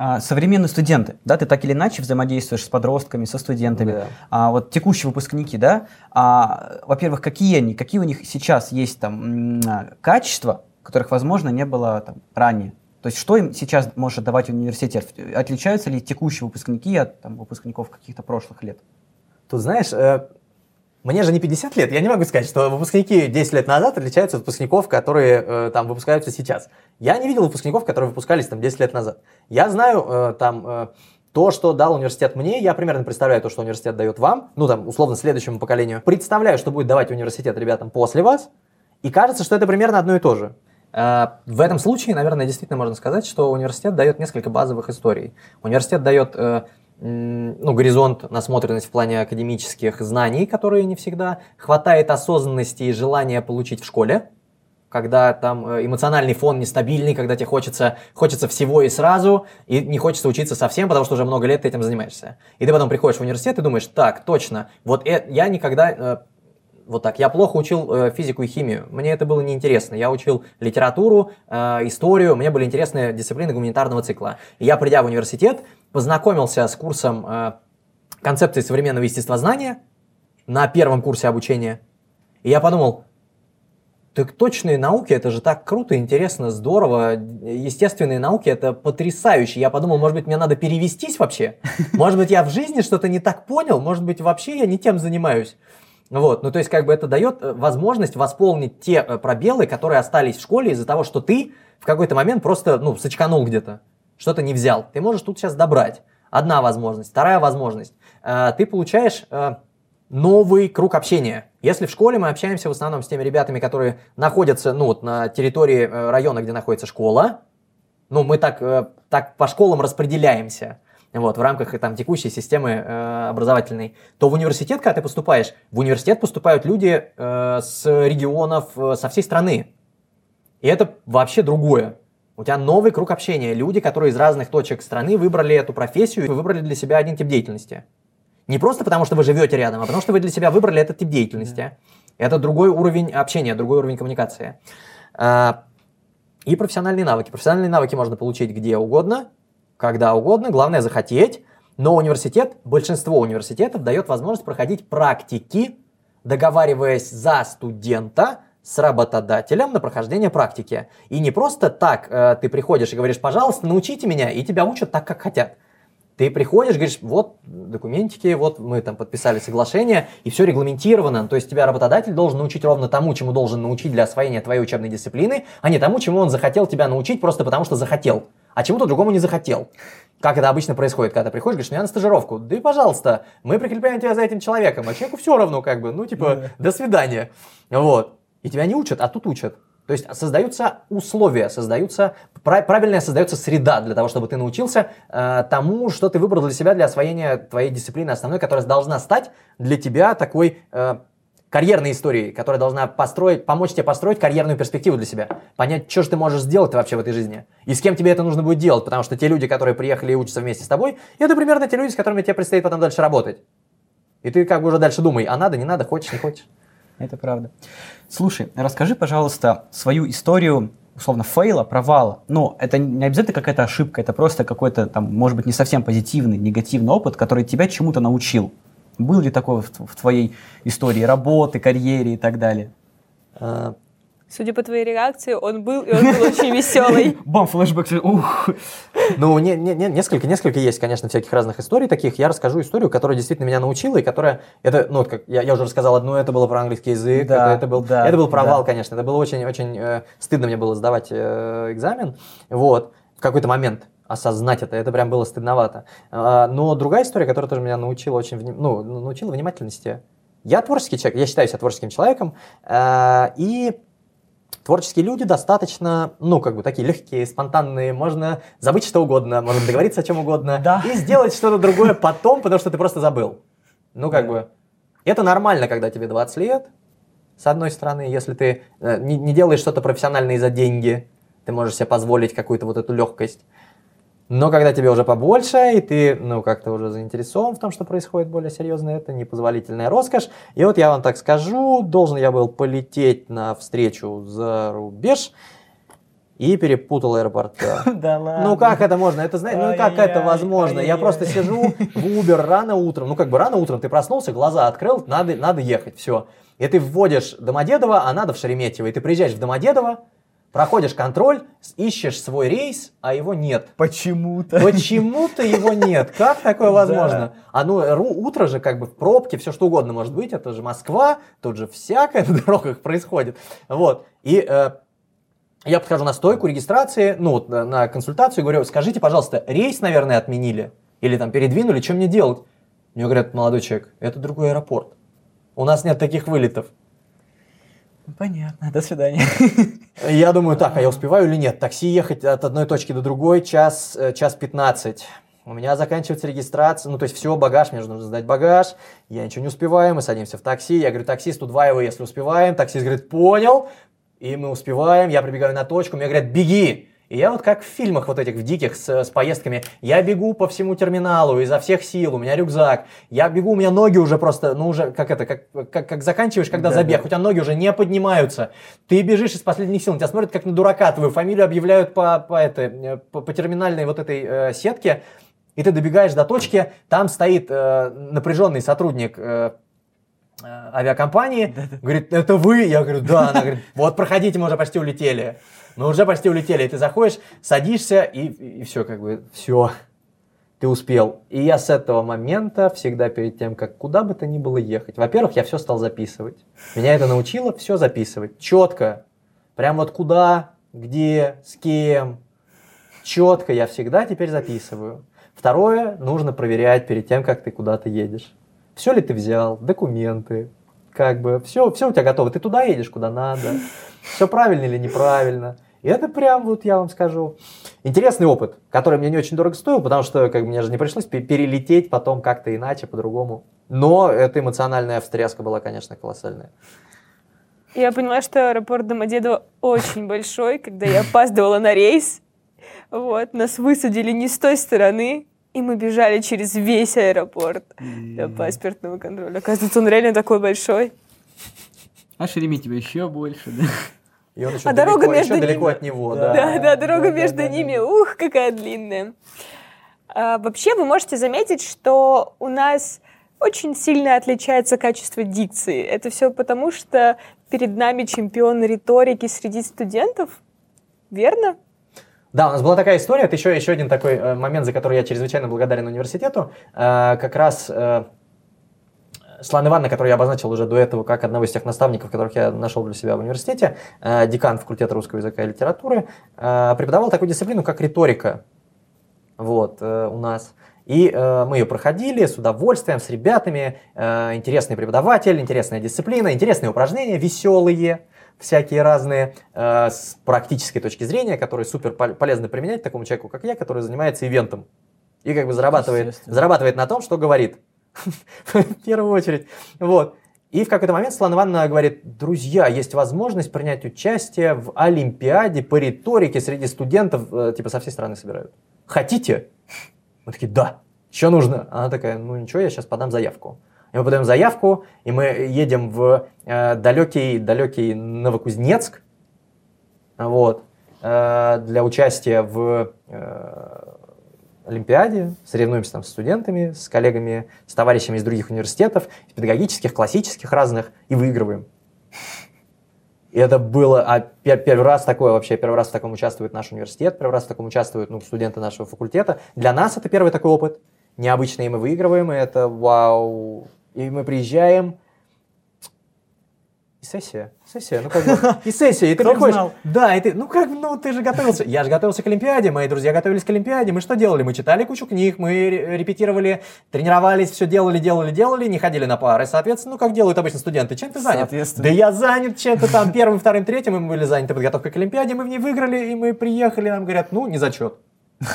А, современные студенты, да, ты так или иначе взаимодействуешь с подростками, со студентами. Да. А, вот текущие выпускники, да, а, во-первых, какие они, какие у них сейчас есть там качества, которых, возможно, не было там ранее? То есть что им сейчас может давать университет? Отличаются ли текущие выпускники от там, выпускников каких-то прошлых лет? Тут, знаешь, э, мне же не 50 лет, я не могу сказать, что выпускники 10 лет назад отличаются от выпускников, которые э, там выпускаются сейчас. Я не видел выпускников, которые выпускались там 10 лет назад. Я знаю э, там... Э, то, что дал университет мне, я примерно представляю то, что университет дает вам, ну там, условно, следующему поколению. Представляю, что будет давать университет ребятам после вас, и кажется, что это примерно одно и то же. Э, в этом случае, наверное, действительно можно сказать, что университет дает несколько базовых историй. Университет дает э, ну, горизонт, насмотренность в плане академических знаний, которые не всегда хватает осознанности и желания получить в школе, когда там э, эмоциональный фон нестабильный, когда тебе хочется, хочется всего и сразу, и не хочется учиться совсем, потому что уже много лет ты этим занимаешься. И ты потом приходишь в университет и думаешь, так, точно, вот это, я никогда вот так. Я плохо учил э, физику и химию. Мне это было неинтересно. Я учил литературу, э, историю. Мне были интересны дисциплины гуманитарного цикла. И я, придя в университет, познакомился с курсом э, концепции современного естествознания на первом курсе обучения. И я подумал, так точные науки, это же так круто, интересно, здорово. Естественные науки, это потрясающе. Я подумал, может быть, мне надо перевестись вообще? Может быть, я в жизни что-то не так понял? Может быть, вообще я не тем занимаюсь? Вот, ну то есть как бы это дает э, возможность восполнить те э, пробелы, которые остались в школе из-за того, что ты в какой-то момент просто, ну, сочканул где-то, что-то не взял. Ты можешь тут сейчас добрать. Одна возможность. Вторая возможность. Э, ты получаешь новый круг общения. Если в школе мы общаемся в основном с теми ребятами, которые находятся, ну, вот на территории района, где находится школа, ну, мы так, так по школам распределяемся вот, в рамках там, текущей системы э, образовательной, то в университет, когда ты поступаешь, в университет поступают люди э, с регионов, э, со всей страны. И это вообще другое. У тебя новый круг общения. Люди, которые из разных точек страны выбрали эту профессию и выбрали для себя один тип деятельности. Не просто потому, что вы живете рядом, а потому что вы для себя выбрали этот тип деятельности. Это другой уровень общения, другой уровень коммуникации. А, и профессиональные навыки. Профессиональные навыки можно получить где угодно, когда угодно, главное захотеть. Но университет, большинство университетов дает возможность проходить практики, договариваясь за студента с работодателем на прохождение практики. И не просто так э, ты приходишь и говоришь, пожалуйста, научите меня, и тебя учат так, как хотят. Ты приходишь, говоришь, вот документики, вот мы там подписали соглашение, и все регламентировано. То есть тебя работодатель должен научить ровно тому, чему должен научить для освоения твоей учебной дисциплины, а не тому, чему он захотел тебя научить просто потому, что захотел а чему-то другому не захотел. Как это обычно происходит, когда ты приходишь, говоришь, мне на стажировку. Да и пожалуйста, мы прикрепляем тебя за этим человеком, а человеку все равно, как бы, ну, типа, до свидания. Вот. И тебя не учат, а тут учат. То есть создаются условия, создаются, правильная создается среда для того, чтобы ты научился э, тому, что ты выбрал для себя для освоения твоей дисциплины основной, которая должна стать для тебя такой э, карьерной истории, которая должна построить, помочь тебе построить карьерную перспективу для себя. Понять, что же ты можешь сделать вообще в этой жизни. И с кем тебе это нужно будет делать. Потому что те люди, которые приехали и учатся вместе с тобой, это примерно те люди, с которыми тебе предстоит потом дальше работать. И ты как бы уже дальше думай, а надо, не надо, хочешь, не хочешь. Это правда. Слушай, расскажи, пожалуйста, свою историю условно фейла, провала. Но это не обязательно какая-то ошибка, это просто какой-то там, может быть, не совсем позитивный, негативный опыт, который тебя чему-то научил. Был ли такое в, в твоей истории работы, карьере и так далее? Судя по твоей реакции, он был, и он был очень веселый. Бам, флешбэк, ух. Ну, не, не, не, несколько, несколько есть, конечно, всяких разных историй таких. Я расскажу историю, которая действительно меня научила, и которая, это, ну, как я, я уже рассказал одну, это было про английский язык, да, это, это, был, да, это был провал, да. конечно, это было очень, очень э, стыдно мне было сдавать э, экзамен, вот, в какой-то момент. осознать это, это прям было стыдновато. А, Но другая история, которая тоже меня научила очень, вни- ну, научила внимательности. Я творческий человек, я считаю себя творческим человеком, а, и творческие люди достаточно, ну, как бы такие легкие, спонтанные, можно забыть что угодно, можно договориться о чем угодно Да. и сделать что-то другое потом, потому что ты просто забыл. Ну, как бы, это нормально, когда тебе 20 лет, с одной стороны, если ты э, не, не делаешь что-то профессиональное за деньги, ты можешь себе позволить какую-то вот эту легкость. Но когда тебе уже побольше, и ты, ну, как-то уже заинтересован в том, что происходит более серьезно, это непозволительная роскошь. И вот я вам так скажу, должен я был полететь на встречу за рубеж и перепутал аэропорта. Да ладно. Ну как это можно? Это знаете, ну как это возможно? Я просто сижу в Uber рано утром. Ну как бы рано утром ты проснулся, глаза открыл, надо, надо ехать, все. И ты вводишь Домодедово, а надо в Шереметьево. И ты приезжаешь в Домодедово, проходишь контроль, ищешь свой рейс, а его нет. Почему-то. Почему-то его нет. Как такое возможно? А ну, утро же как бы в пробке, все что угодно может быть. Это же Москва, тут же всякое на дорогах происходит. Вот. И э, я подхожу на стойку регистрации, ну, вот на, консультацию, говорю, скажите, пожалуйста, рейс, наверное, отменили? Или там передвинули, что мне делать? Мне говорят, молодой человек, это другой аэропорт. У нас нет таких вылетов. Понятно, до свидания. Я думаю, так, а я успеваю или нет? Такси ехать от одной точки до другой час, э, час 15. У меня заканчивается регистрация, ну то есть все, багаж, мне же нужно сдать багаж, я ничего не успеваю, мы садимся в такси, я говорю, таксист, удваивай, если успеваем, таксист говорит, понял, и мы успеваем, я прибегаю на точку, мне говорят, беги, и я вот как в фильмах вот этих, в диких, с, с поездками, я бегу по всему терминалу изо всех сил, у меня рюкзак, я бегу, у меня ноги уже просто, ну уже, как это, как, как, как заканчиваешь, когда Да, забег, да. у тебя ноги уже не поднимаются, ты бежишь из последних сил, на тебя смотрят как на дурака, твою фамилию объявляют по, по, этой, э, по, по терминальной вот этой э, сетке, и ты добегаешь до точки, там стоит э, напряженный сотрудник э, э, авиакомпании, говорит, это вы? Я говорю, да. Она говорит, вот проходите, мы уже почти улетели. Мы уже почти улетели. И ты заходишь, садишься, и, все, как бы, все, ты успел. И я с этого момента всегда перед тем, как куда бы то ни было ехать, во-первых, я все стал записывать. Меня это научило все записывать. Четко. Прям вот куда, где, с кем. Четко я всегда теперь записываю. Второе, нужно проверять перед тем, как ты куда-то едешь. Все ли ты взял, документы, как бы, все, все у тебя готово. Ты туда едешь, куда надо. Все правильно или неправильно. И это прям, вот я вам скажу, интересный опыт, который мне не очень дорого стоил, потому что как мне же не пришлось пе- перелететь потом как-то иначе, по-другому. Но эта эмоциональная встряска была, конечно, колоссальная. Я поняла, что аэропорт Домодедово очень большой, когда я опаздывала на рейс. Вот, нас высадили не с той стороны, и мы бежали через весь аэропорт до паспортного контроля. Оказывается, он реально такой большой. А Шереметьево еще больше, да? И он еще А далеко, дорога еще между далеко ними. от него, Да. да. Да, да, дорога да, между да, ними, да. ух, какая длинная. А, вообще, вы можете заметить, что у нас очень сильно отличается качество дикции. Это все потому, что перед нами чемпион риторики среди студентов, верно? Да, у нас была такая история, это еще, еще один такой э, момент, за который я чрезвычайно благодарен университету. Э, как раз Слана Ивановна, которую я обозначил уже до этого как одного из тех наставников, которых я нашел для себя в университете, э, декан факультета русского языка и литературы, э, преподавал такую дисциплину, как риторика вот, э, у нас. И э, мы ее проходили с удовольствием, с ребятами. Э, интересный преподаватель, интересная дисциплина, интересные упражнения, веселые, всякие разные, э, с практической точки зрения, которые супер пол- полезно применять такому человеку, как я, который занимается ивентом. И как бы зарабатывает, зарабатывает на том, что говорит. В первую очередь. Вот. И в какой-то момент Светлана Ивановна говорит, друзья, есть возможность принять участие в Олимпиаде по риторике среди студентов, э, типа со всей страны собирают. Хотите? Мы такие, да. Что нужно? Она такая, ну ничего, я сейчас подам заявку. И мы подаем заявку, и мы едем в э, далекий, далекий Новокузнецк, вот, э, для участия в э, Олимпиаде, соревнуемся там с студентами, с коллегами, с товарищами из других университетов, из педагогических, классических разных, и выигрываем. И это было а, пер- первый раз такое вообще, первый раз в таком участвует наш университет, первый раз в таком участвуют ну, студенты нашего факультета. Для нас это первый такой опыт. Необычный, и мы выигрываем, и это вау. И мы приезжаем, сессия. Сессия, ну как бы, и сессия, и ты приходишь. знал? Да, и ты, ну как, ну ты же готовился. Я же готовился к Олимпиаде, мои друзья готовились к Олимпиаде. Мы что делали? Мы читали кучу книг, мы ре- репетировали, тренировались, все делали, делали, делали, не ходили на пары. Соответственно, ну как делают обычно студенты. Чем ты занят? Да я занят чем-то там первым, вторым, третьим, и мы были заняты подготовкой к Олимпиаде, мы в ней выиграли, и мы приехали, нам говорят, ну, не зачет. Ты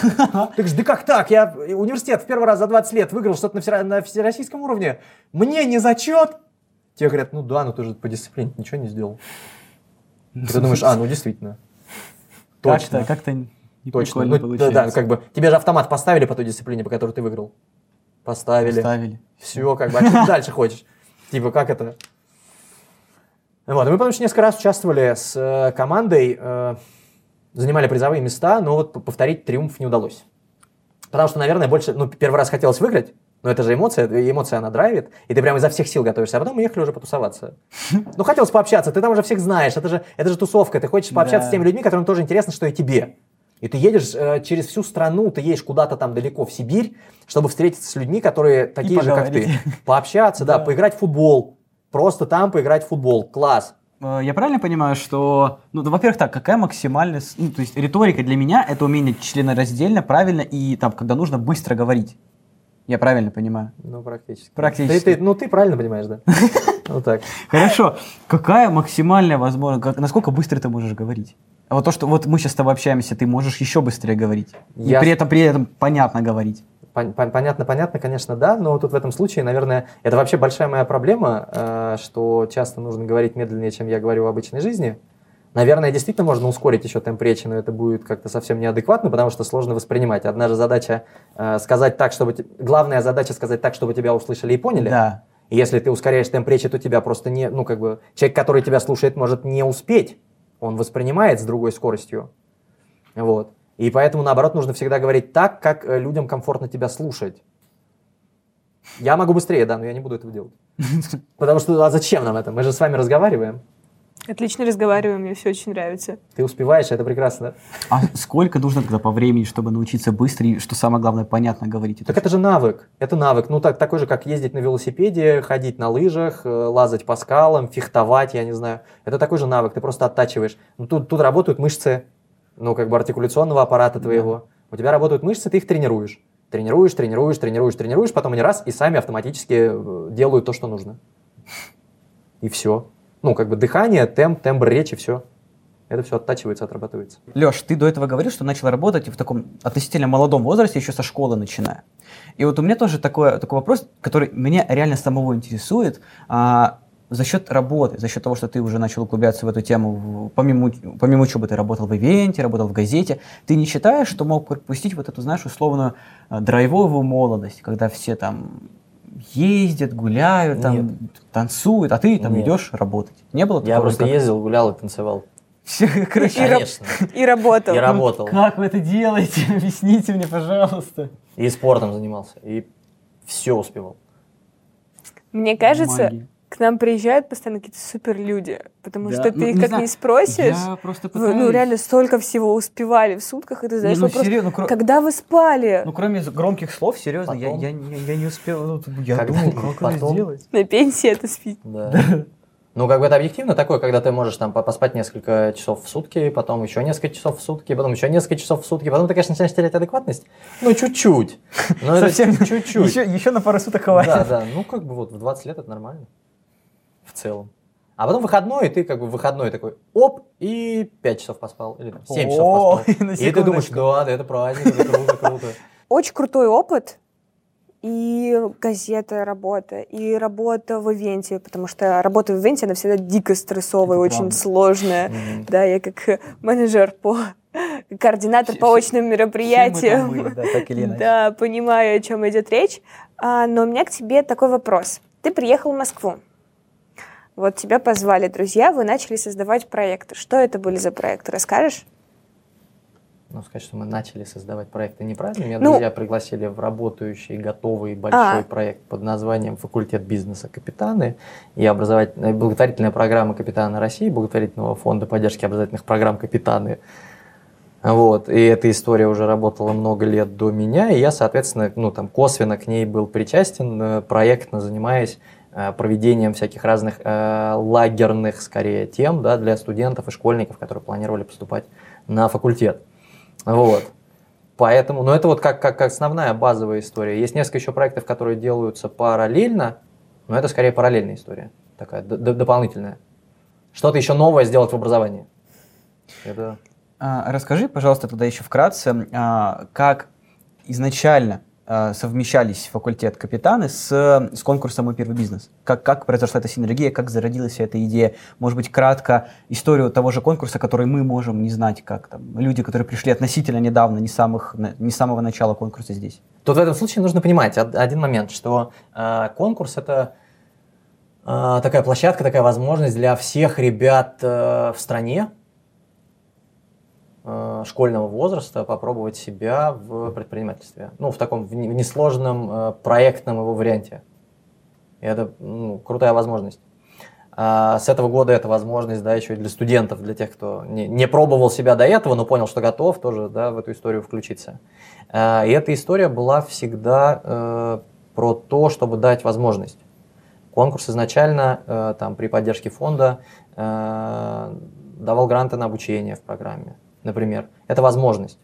говоришь, да как так? Я университет в первый раз за 20 лет выиграл что-то на всероссийском уровне. Мне не зачет? Тебе говорят, ну да, но ты же по дисциплине ничего не сделал. Ты думаешь, а, ну действительно. Точно. Как-то, как-то не Точно. прикольно Ну, да, да, как бы тебе же автомат поставили по той дисциплине, по которой ты выиграл. Поставили. Ставили. Все, как бы, а ты дальше хочешь? Типа, как это? Вот, мы, потому что несколько раз участвовали с э, командой, э, занимали призовые места, но вот повторить триумф не удалось. Потому что, наверное, больше, ну, первый раз хотелось выиграть, но это же эмоция, и эмоция она драйвит, и ты прям изо всех сил готовишься, а потом мы ехали уже потусоваться. Ну, хотелось пообщаться, ты там уже всех знаешь, это же, это же тусовка, ты хочешь пообщаться Да. с теми людьми, которым тоже интересно, что и тебе. И ты едешь э, через всю страну, ты едешь куда-то там далеко в Сибирь, чтобы встретиться с людьми, которые такие же, как ты. Пообщаться, да, Да. поиграть в футбол. Просто там поиграть в футбол. Класс. Э, Я правильно понимаю, что, ну, да, во-первых, так, какая максимальная, с- ну, то есть риторика для меня это умение членораздельно, правильно и там, когда нужно быстро говорить. Я правильно понимаю? Ну, практически. Практически. Ты- ты- ну, ты правильно понимаешь, да? Вот так. Хорошо. Какая максимальная возможность, насколько быстро ты можешь говорить? А вот то, что вот мы сейчас с тобой общаемся, ты можешь еще быстрее говорить. И при этом, при этом понятно говорить. Пон- пон- Понятно, понятно, конечно, да, но тут в этом случае, наверное, это вообще большая моя проблема, э, что часто нужно говорить медленнее, чем я говорю в обычной жизни. Наверное, действительно можно ускорить еще темп речи, но это будет как-то совсем неадекватно, потому что сложно воспринимать. Одна же задача э, сказать так, чтобы... Главная задача сказать так, чтобы тебя услышали и поняли. Да. И если ты ускоряешь темп речи, то тебя просто не... Ну, как бы, человек, который тебя слушает, может не успеть. Он воспринимает с другой скоростью. Вот. И поэтому, наоборот, нужно всегда говорить так, как э, людям комфортно тебя слушать. Я могу быстрее, да, но я не буду этого делать. Потому что, а зачем нам это? Мы же с вами разговариваем. Отлично разговариваем, мне все очень нравится. Ты успеваешь, это прекрасно. А сколько нужно тогда по времени, чтобы научиться быстро и, что самое главное, понятно говорить? Так это же навык. Это навык. Ну, так, такой же, как ездить на велосипеде, ходить на лыжах, э, лазать по скалам, фехтовать, я не знаю. Это такой же навык, ты просто оттачиваешь. Ну, тут, тут работают мышцы, ну, как бы артикуляционного аппарата твоего. У тебя работают мышцы, ты их тренируешь. Тренируешь, тренируешь, тренируешь, тренируешь, потом они раз и сами автоматически э, делают то, что нужно. И все. Ну, как бы дыхание, темп, тембр речи, все. Это все оттачивается, отрабатывается. Леш, ты до этого говорил, что начал работать в таком относительно молодом возрасте, еще со школы начиная. И вот у меня тоже такой, такой вопрос, который меня реально самого интересует. А, за счет работы, за счет того, что ты уже начал углубляться в эту тему, помимо, помимо учебы ты работал в ивенте, работал в газете, ты не считаешь, что мог пропустить вот эту, знаешь, условную а, драйвовую молодость, когда все там ездят, гуляют, там, Нет. танцуют, а ты там Нет. идешь работать? Не было Я такого? просто как- ездил, гулял и танцевал. Все, короче, И Конечно. И работал. И работал. Как вы это делаете? Объясните мне, пожалуйста. И спортом занимался. И все успевал. Мне кажется, Магия. К нам приезжают постоянно какие-то супер люди, потому Да. что Ну, ты их не как знаю, не спросишь. Я просто вы, ну, пытаюсь. реально столько всего успевали в сутках, и ты знаешь ну, вопрос, серьезно, ну, кро- когда вы спали? Ну, кроме громких слов, серьезно, я, я, не- я не успел. ну, я Когда- думал, как это потом. сделать. На пенсии это спить. Да. Ну, как бы это объективно такое, когда ты можешь там по- поспать несколько часов в сутки, потом еще несколько часов в сутки, потом еще несколько часов в сутки, потом ты, конечно, начинаешь терять адекватность. Ну, чуть-чуть. Но это Совсем чуть-чуть. Еще, еще на пару суток хватит. Да, да. Ну, как бы вот в 20 лет это нормально. В целом. А потом выходной, и ты как бы выходной такой, оп, и 5 часов поспал, или там, 7 О, часов поспал. И ты думаешь, да, да, это праздник, это круто, круто. Очень крутой опыт. И газета работа, и работа в ивенте, потому что работа в ивенте, она всегда дико стрессовая, Это очень правда. сложная. Мгм. Да, я как менеджер по координатор Все- по очным мероприятиям. были, да, так или иначе. Да, понимаю, о чем идет речь. А, но у меня к тебе такой вопрос. Ты приехал в Москву. Вот тебя позвали друзья, вы начали создавать проекты. Что это были за проекты? Расскажешь? Ну, сказать, что мы начали создавать проекты неправильно. Меня Ну- друзья пригласили в работающий, готовый большой А. проект под названием «Факультет бизнеса Капитаны» и образовательная, благотворительная программа «Капитаны России», благотворительного фонда поддержки образовательных программ «Капитаны». Вот, и эта история уже работала много лет до меня, и я, соответственно, ну, там, косвенно к ней был причастен, э, проектно занимаясь э, проведением всяких разных э, лагерных, скорее, тем да, для студентов и школьников, которые планировали поступать на факультет. Вот. Поэтому, но ну, это вот как, как, как основная базовая история. Есть несколько еще проектов, которые делаются параллельно, но это скорее параллельная история, такая дополнительная. Что-то еще новое сделать в образовании. Это... А, расскажи, пожалуйста, тогда еще вкратце, а, как изначально совмещались факультет капитаны с, с конкурсом «Мой первый бизнес». Как, как произошла эта синергия, как зародилась эта идея? Может быть, кратко историю того же конкурса, который мы можем не знать, как там люди, которые пришли относительно недавно, не, самых, не самого начала конкурса здесь. Тут в этом случае нужно понимать один момент, что э, конкурс – это э, такая площадка, такая возможность для всех ребят э, в стране, Э, школьного возраста попробовать себя в предпринимательстве. Ну, в таком в несложном э, проектном его варианте. И это ну, крутая возможность. А с этого года это возможность, да, еще и для студентов, для тех, кто не, не пробовал себя до этого, но понял, что готов, тоже, да, в эту историю включиться. А, и эта история была всегда э, про то, чтобы дать возможность. Конкурс изначально, э, там, при поддержке фонда, э, давал гранты на обучение в программе например, это возможность.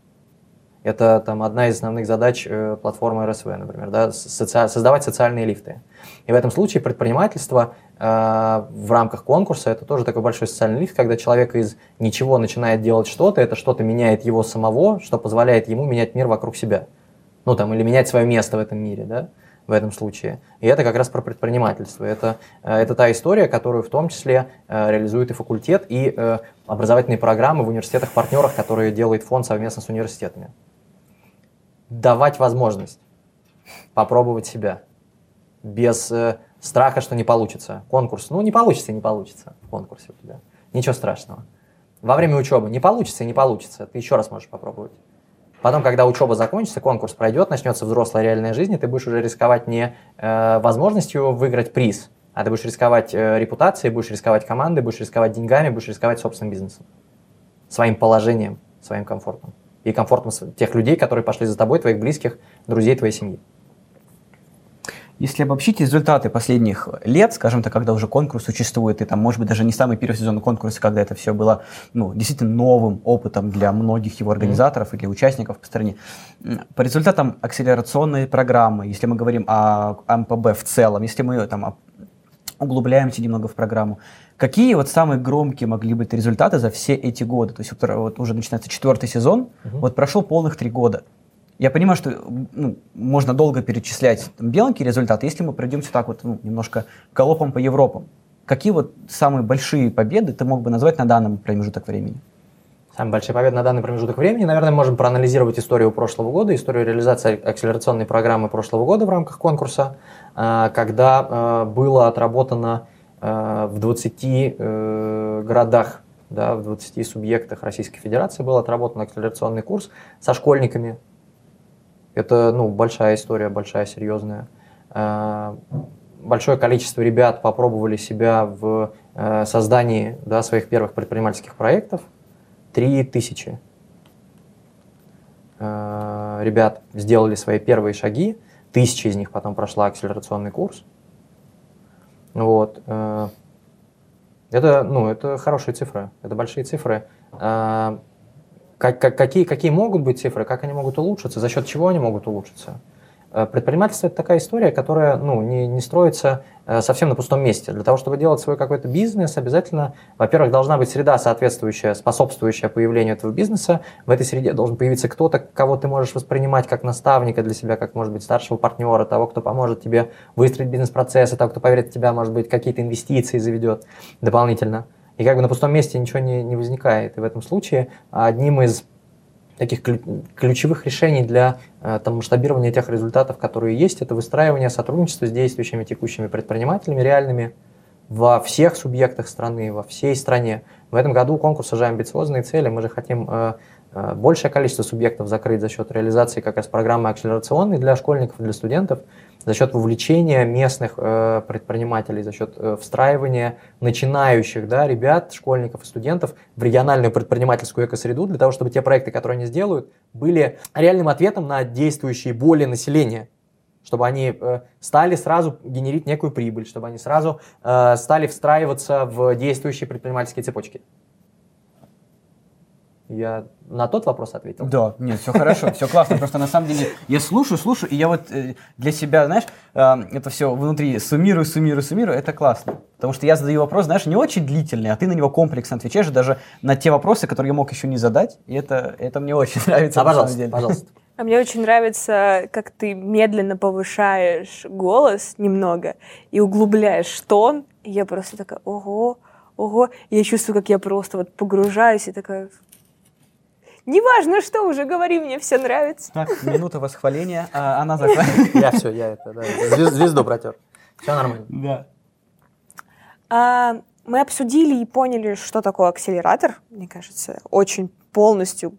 Это там, одна из основных задач э, платформы РСВ, например, да, соци... создавать социальные лифты. И в этом случае предпринимательство э, в рамках конкурса это тоже такой большой социальный лифт, когда человек из ничего начинает делать что-то, это что-то меняет его самого, что позволяет ему менять мир вокруг себя. Ну там, или менять свое место в этом мире, да в этом случае. И это как раз про предпринимательство. Это, э, это та история, которую в том числе э, реализует и факультет, и э, образовательные программы в университетах-партнерах, которые делает фонд совместно с университетами. Давать возможность попробовать себя без страха, что не получится. Конкурс, ну не получится не получится в конкурсе у тебя. Ничего страшного. Во время учебы не получится не получится. Ты еще раз можешь попробовать. Потом, когда учеба закончится, конкурс пройдет, начнется взрослая реальная жизнь, и ты будешь уже рисковать не э, возможностью выиграть приз, а ты будешь рисковать э, репутацией, будешь рисковать командой, будешь рисковать деньгами, будешь рисковать собственным бизнесом, своим положением, своим комфортом и комфортом тех людей, которые пошли за тобой, твоих близких, друзей твоей семьи. Если обобщить результаты последних лет, скажем так, когда уже конкурс существует, и там, может быть, даже не самый первый сезон конкурса, когда это все было ну, действительно новым опытом для многих его организаторов mm-hmm. и для участников по стране, по результатам акселерационной программы, если мы говорим о МПБ в целом, если мы там углубляемся немного в программу, какие вот самые громкие могли быть результаты за все эти годы? То есть вот, вот уже начинается четвертый сезон, mm-hmm. вот прошел полных три года. Я понимаю, что ну, можно долго перечислять там, беленькие результаты, если мы пройдемся так вот ну, немножко галопом по Европам. Какие вот самые большие победы ты мог бы назвать на данном промежуток времени? Самые большие победы на данный промежуток времени, наверное, можем проанализировать историю прошлого года, историю реализации акселерационной программы прошлого года в рамках конкурса, а, когда а, было отработано а, в 20 э, городах, да, в 20 субъектах Российской Федерации был отработан акселерационный курс со школьниками, это ну, большая история, большая, серьезная. Э, большое количество ребят попробовали себя в э, создании да, своих первых предпринимательских проектов. Три тысячи э, ребят сделали свои первые шаги. Тысяча из них потом прошла акселерационный курс. Вот. Это, ну, это хорошие цифры, это большие цифры как, как, какие, какие могут быть цифры, как они могут улучшиться, за счет чего они могут улучшиться. Э, предпринимательство – это такая история, которая ну, не, не строится э, совсем на пустом месте. Для того, чтобы делать свой какой-то бизнес, обязательно, во-первых, должна быть среда соответствующая, способствующая появлению этого бизнеса. В этой среде должен появиться кто-то, кого ты можешь воспринимать как наставника для себя, как, может быть, старшего партнера, того, кто поможет тебе выстроить бизнес-процессы, того, кто поверит в тебя, может быть, какие-то инвестиции заведет дополнительно. И как бы на пустом месте ничего не, не возникает. И в этом случае одним из таких ключевых решений для э, там, масштабирования тех результатов, которые есть, это выстраивание сотрудничества с действующими текущими предпринимателями реальными во всех субъектах страны, во всей стране. В этом году конкурс уже амбициозные цели. Мы же хотим э, большее количество субъектов закрыть за счет реализации как раз программы акселерационной для школьников для студентов за счет вовлечения местных э, предпринимателей, за счет э, встраивания начинающих да, ребят, школьников и студентов в региональную предпринимательскую экосреду, для того, чтобы те проекты, которые они сделают, были реальным ответом на действующие боли населения. чтобы они э, стали сразу генерить некую прибыль, чтобы они сразу э, стали встраиваться в действующие предпринимательские цепочки. Я на тот вопрос ответил. Да, нет, все хорошо, все классно. Просто на самом деле я слушаю, слушаю, и я вот э, для себя, знаешь, э, это все внутри суммирую, суммирую, суммирую, это классно. Потому что я задаю вопрос, знаешь, не очень длительный, а ты на него комплексно отвечаешь даже на те вопросы, которые я мог еще не задать. И это, это мне очень нравится. А, на самом пожалуйста, деле. пожалуйста. А мне очень нравится, как ты медленно повышаешь голос немного и углубляешь тон. И я просто такая, ого, ого. И я чувствую, как я просто вот погружаюсь и такая... Неважно, что уже говори, мне все нравится. Так, минута восхваления, а она заканчивается. Я все, я это, да, звез- звезду протер. Все нормально. Да. А, мы обсудили и поняли, что такое акселератор, мне кажется, очень полностью.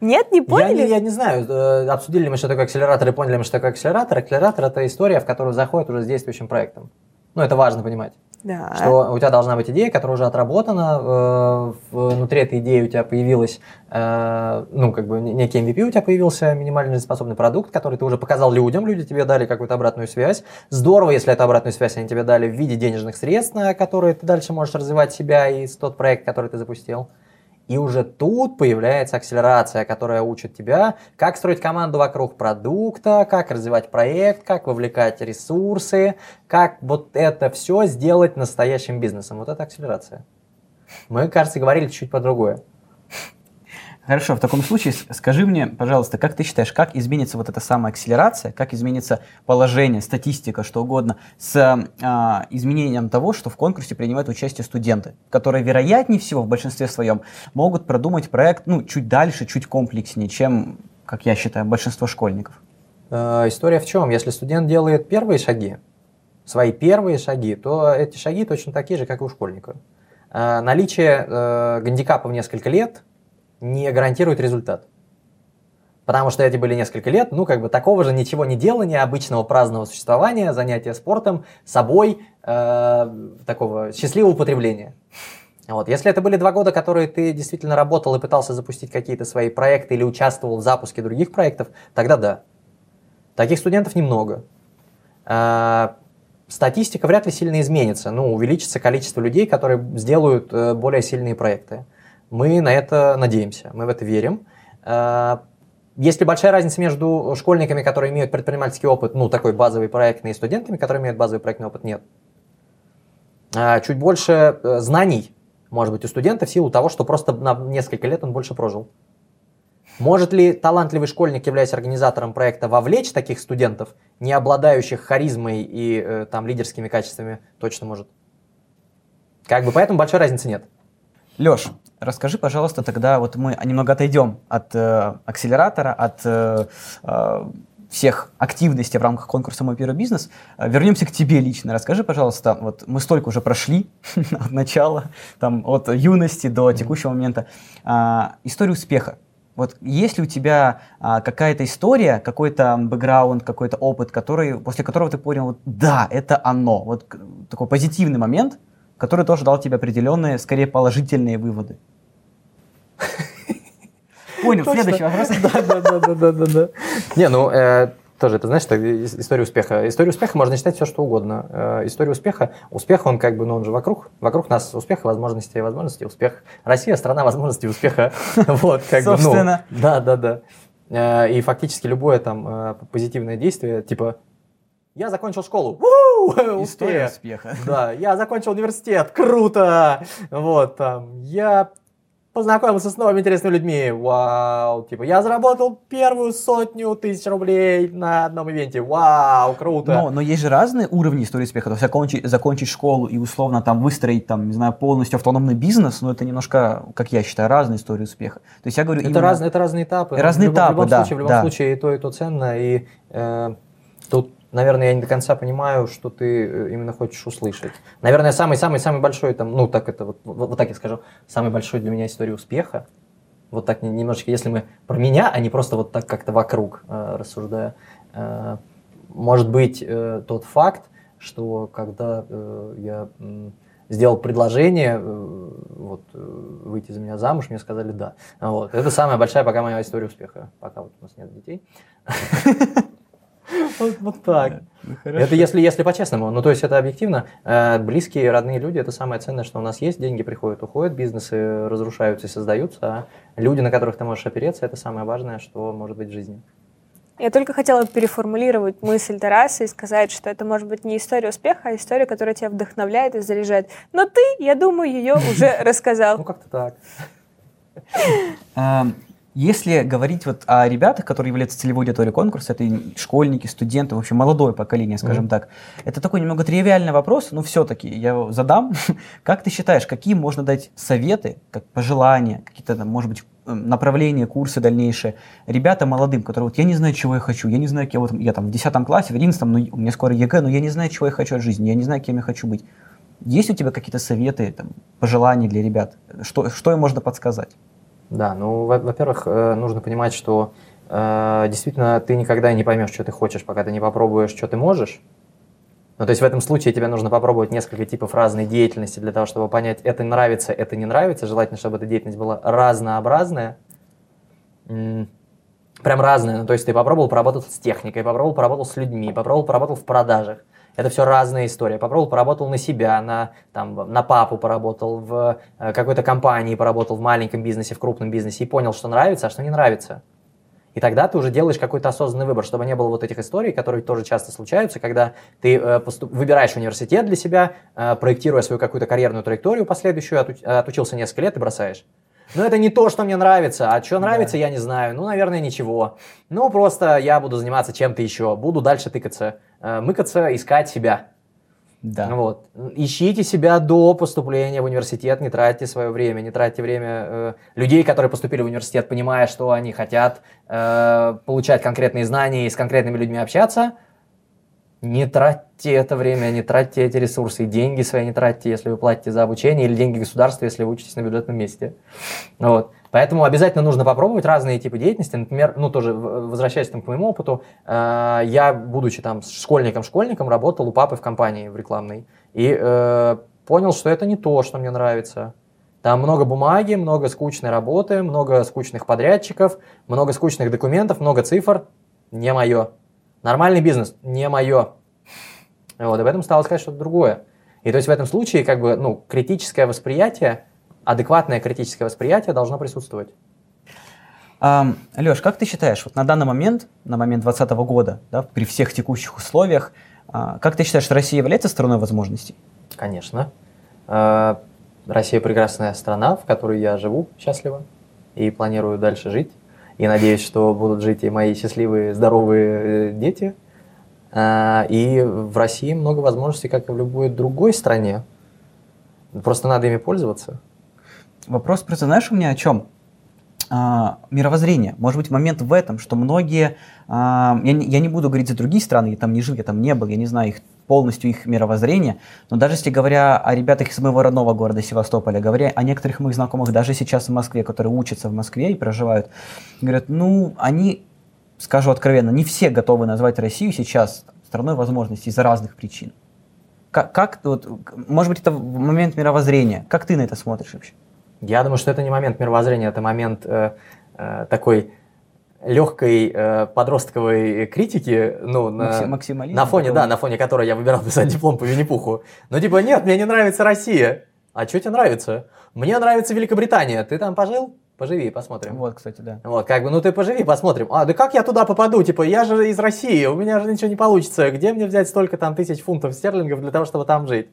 Нет, не Я поняли? не, я не знаю, э, обсудили ли мы, что такое акселератор, и поняли ли мы, что такое акселератор. Акселератор – это история, в которую заходит уже с действующим проектом. Ну, это важно понимать. Да. Что у тебя должна быть идея, которая уже отработана, э, внутри этой идеи у тебя появилась, э, ну, как бы некий MVP у тебя появился, минимально способный продукт, который ты уже показал людям, люди тебе дали какую-то обратную связь. Здорово, если эту обратную связь они тебе дали в виде денежных средств, на которые ты дальше можешь развивать себя и тот проект, который ты запустил. И уже тут появляется акселерация, которая учит тебя, как строить команду вокруг продукта, как развивать проект, как вовлекать ресурсы, как вот это все сделать настоящим бизнесом. Вот это акселерация. Мы, кажется, говорили чуть-чуть по другое. Хорошо, в таком случае скажи мне, пожалуйста, как ты считаешь, как изменится вот эта самая акселерация, как изменится положение, статистика, что угодно, с а, изменением того, что в конкурсе принимают участие студенты, которые, вероятнее всего, в большинстве своем могут продумать проект ну, чуть дальше, чуть комплекснее, чем, как я считаю, большинство школьников. Э, История в чем? Если студент делает первые шаги, свои первые шаги, то эти шаги точно такие же, как и у школьника. Э, Наличие э, гандикапа в несколько лет не гарантирует результат. Потому что эти были несколько лет, ну, как бы такого же ничего не делания, обычного праздного существования, занятия спортом, собой, э, такого счастливого употребления. Вот. Если это были два года, которые ты действительно работал и пытался запустить какие-то свои проекты или участвовал в запуске других проектов, тогда да. Таких студентов немного. А, Статистика вряд ли сильно изменится. Ну, увеличится количество людей, которые сделают э, более сильные проекты. Мы на это надеемся, мы в это верим. А, Есть ли большая разница между школьниками, которые имеют предпринимательский опыт, ну, такой базовый проектный, и студентами, которые имеют базовый проектный опыт? Нет. А, Чуть больше э, знаний, может быть, у студента в силу того, что просто на несколько лет он больше прожил. Может ли талантливый школьник, являясь организатором проекта, вовлечь таких студентов, не обладающих харизмой и э, там лидерскими качествами? Точно может. Как бы поэтому большой разницы нет. Леш, расскажи, пожалуйста, тогда вот мы немного отойдем от э, акселератора, от э, э, всех активностей в рамках конкурса «Мой первый бизнес». Э, Вернемся к тебе лично. Расскажи, пожалуйста, вот мы столько уже прошли от начала, там, от юности до текущего момента. А, историю успеха. Вот есть ли у тебя а, какая-то история, какой-то бэкграунд, какой-то опыт, который, после которого ты понял, вот, да, это оно, вот такой позитивный момент, который тоже дал тебе определенные, скорее положительные выводы? Понял, следующий вопрос. Да, да, да, да, да, да. Не, ну, э, тоже, это знаешь, так, ис- история успеха. История успеха можно считать все, что угодно. Э, история успеха, успех, он как бы, ну, он же вокруг, вокруг нас успех, возможности, возможности, успех. Россия – страна возможностей успеха. Вот, как бы, ну, Собственно. Да, да, да. Э, И фактически любое там э, позитивное действие, типа, я закончил школу, История успех. успеха. Да, я закончил университет, круто! Вот, там, я познакомился с новыми интересными людьми, вау, типа, я заработал первую сотню тысяч рублей на одном ивенте, вау, круто! Но, но есть же разные уровни истории успеха. То есть окончить, закончить школу и условно там выстроить там, не знаю, полностью автономный бизнес, но это немножко, как я считаю, разные истории успеха. То есть я говорю это, именно- разные, это разные этапы. Разные в любом, в любом этапы, да, случае, в любом да. случае и то, и то ценно, и э, наверное, я не до конца понимаю, что ты э, именно хочешь услышать. Наверное, самый-самый-самый большой, там, ну, так это, вот, вот, вот так я скажу, самый большой для меня история успеха, вот так не- немножечко, если мы про меня, а не просто вот так как-то вокруг э, рассуждая, э, может быть э, тот факт, что когда э, я м, сделал предложение э, вот, э, выйти за меня замуж, мне сказали да. Вот. Это самая большая пока моя история успеха, пока вот у нас нет детей. Вот, вот так. это если, если по-честному. Ну, то есть это объективно. Э, близкие, родные люди – это самое ценное, что у нас есть. Деньги приходят, уходят, бизнесы разрушаются и создаются. А люди, на которых ты можешь опереться, это самое важное, что может быть в жизни. Я только хотела переформулировать мысль Тараса и сказать, что это может быть не история успеха, а история, которая тебя вдохновляет и заряжает. Но ты, я думаю, ее уже рассказал. Ну, как-то так. Если говорить вот о ребятах, которые являются целевой аудиторией конкурса, это школьники, студенты, в общем, молодое поколение, скажем mm-hmm. так. Это такой немного тривиальный вопрос, но все-таки я его задам. как ты считаешь, какие можно дать советы, как пожелания, какие-то там, может быть, эм, направления, курсы дальнейшие ребята молодым, которые вот я не знаю, чего я хочу, я не знаю, я вот я там в 10 классе, в 11, ну, у меня скоро ЕГЭ, но я не знаю, чего я хочу от жизни, я не знаю, кем я хочу быть. Есть у тебя какие-то советы, там, пожелания для ребят? Что, что им можно подсказать? Да, ну, во-первых, э, нужно понимать, что э, действительно ты никогда не поймешь, что ты хочешь, пока ты не попробуешь, что ты можешь. Ну, то есть в этом случае тебе нужно попробовать несколько типов разной деятельности для того, чтобы понять, это нравится, это не нравится. Желательно, чтобы эта деятельность была разнообразная. Прям разная. Ну, то есть ты попробовал поработать с техникой, попробовал поработал с людьми, попробовал поработал в продажах. Это все разная история. Попробовал, поработал на себя, на, там, на папу поработал, в э, какой-то компании поработал, в маленьком бизнесе, в крупном бизнесе и понял, что нравится, а что не нравится. И тогда ты уже делаешь какой-то осознанный выбор, чтобы не было вот этих историй, которые тоже часто случаются, когда ты э, поступ... выбираешь университет для себя, э, проектируя свою какую-то карьерную траекторию последующую, оту... отучился несколько лет и бросаешь. Ну, это не то, что мне нравится. А что нравится, да. я не знаю. Ну, наверное, ничего. Ну, просто я буду заниматься чем-то еще. Буду дальше тыкаться, мыкаться, искать себя. Да. Вот. Ищите себя до поступления в университет, не тратьте свое время, не тратьте время э, людей, которые поступили в университет, понимая, что они хотят э, получать конкретные знания и с конкретными людьми общаться – не тратьте это время, не тратьте эти ресурсы, деньги свои не тратьте, если вы платите за обучение, или деньги государства, если вы учитесь на бюджетном месте. Вот. Поэтому обязательно нужно попробовать разные типы деятельности. Например, ну тоже возвращаясь там, к моему опыту, э, я, будучи там школьником-школьником, работал у папы в компании в рекламной. И э, понял, что это не то, что мне нравится. Там много бумаги, много скучной работы, много скучных подрядчиков, много скучных документов, много цифр. Не мое. Нормальный бизнес не мое. Вот, об этом стало сказать что-то другое. И то есть в этом случае как бы, ну, критическое восприятие, адекватное критическое восприятие должно присутствовать. Um, Леш, как ты считаешь, вот на данный момент, на момент 2020 года, да, при всех текущих условиях, uh, как ты считаешь, Россия является страной возможностей? Конечно. Uh, Россия прекрасная страна, в которой я живу счастливо и планирую дальше жить и надеюсь, что будут жить и мои счастливые, здоровые э, дети. А, и в России много возможностей, как и в любой другой стране. Просто надо ими пользоваться. Вопрос просто, знаешь, у меня о чем? а, мировоззрение. Может быть, момент в этом, что многие, а, я, не, я не буду говорить за другие страны, я там не жил, я там не был, я не знаю их полностью их мировоззрение, но даже если говоря о ребятах из моего родного города Севастополя, говоря о некоторых моих знакомых даже сейчас в Москве, которые учатся в Москве и проживают, говорят, ну, они, скажу откровенно, не все готовы назвать Россию сейчас страной возможностей из-за разных причин. Как, как вот, может быть, это момент мировоззрения. Как ты на это смотришь вообще? Я думаю, что это не момент мировоззрения, это момент э, э, такой легкой э, подростковой критики, ну, на, на фоне, да, на фоне которой я выбирал писать диплом по Винни-Пуху. Но типа, нет, мне не нравится Россия. А что тебе нравится? Мне нравится Великобритания. Ты там пожил? Поживи, посмотрим. Вот, кстати, да. Вот, как бы, ну ты поживи, посмотрим. А, да как я туда попаду? Типа, я же из России, у меня же ничего не получится. Где мне взять столько там тысяч фунтов стерлингов для того, чтобы там жить?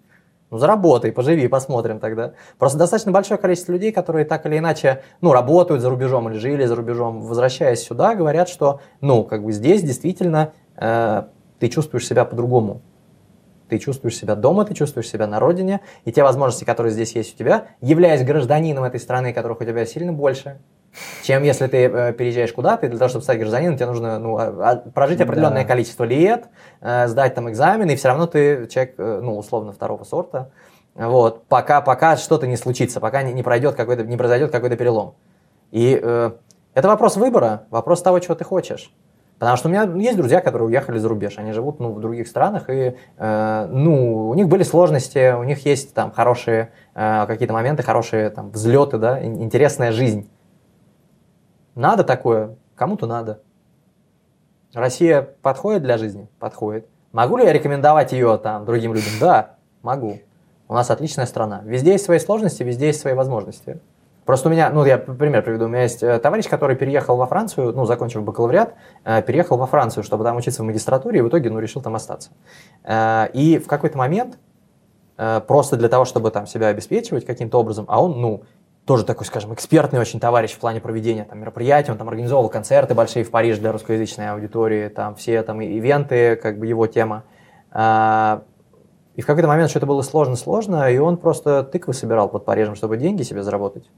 Ну, заработай, поживи, посмотрим тогда. Просто достаточно большое количество людей, которые так или иначе, ну, работают за рубежом или жили за рубежом, возвращаясь сюда, говорят, что, ну, как бы здесь действительно э, ты чувствуешь себя по-другому. Ты чувствуешь себя дома, ты чувствуешь себя на родине, и те возможности, которые здесь есть у тебя, являясь гражданином этой страны, которых у тебя сильно больше, чем если ты э, переезжаешь куда-то, и для того, чтобы стать гражданином, тебе нужно ну, а, а, прожить определенное да. количество лет, э, сдать там экзамен, и все равно ты человек, э, ну, условно, второго сорта. Вот, пока, пока что-то не случится, пока не, не, пройдет какой-то, не произойдет какой-то перелом. И э, это вопрос выбора, вопрос того, чего ты хочешь. Потому что у меня есть друзья, которые уехали за рубеж, они живут ну, в других странах, и э, ну, у них были сложности, у них есть там хорошие э, какие-то моменты, хорошие там взлеты, да, интересная жизнь. Надо такое, кому-то надо. Россия подходит для жизни? Подходит. Могу ли я рекомендовать ее там другим людям? Да, могу. У нас отличная страна. Везде есть свои сложности, везде есть свои возможности. Просто у меня, ну, я пример приведу. У меня есть э, товарищ, который переехал во Францию, ну, закончив бакалавриат, э, переехал во Францию, чтобы там учиться в магистратуре, и в итоге, ну, решил там остаться. Э, и в какой-то момент, просто для того, чтобы там себя обеспечивать каким-то образом, а он, ну, тоже такой, скажем, экспертный очень товарищ в плане проведения там, мероприятий, он там организовывал концерты большие в Париже для русскоязычной аудитории, там все там ивенты, как бы его тема. И в какой-то момент что-то было сложно-сложно, и он просто тыквы собирал под Парижем, чтобы деньги себе заработать.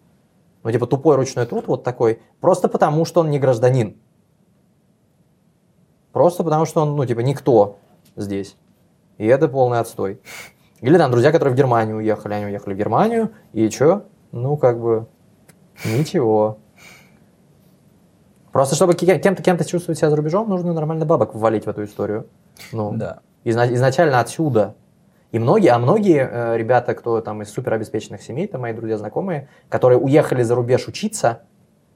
Ну, типа тупой ручной труд вот такой, просто потому что он не гражданин. Просто потому что он, ну, типа, никто здесь. И это полный отстой. Или там друзья, которые в Германию уехали, они уехали в Германию, и что? Ну, как бы, ничего. Просто чтобы кем-то кем-то чувствовать себя за рубежом, нужно нормально бабок ввалить в эту историю. Ну, да. изначально отсюда и многие, а многие э, ребята, кто там из суперобеспеченных семей, это мои друзья, знакомые, которые уехали за рубеж учиться,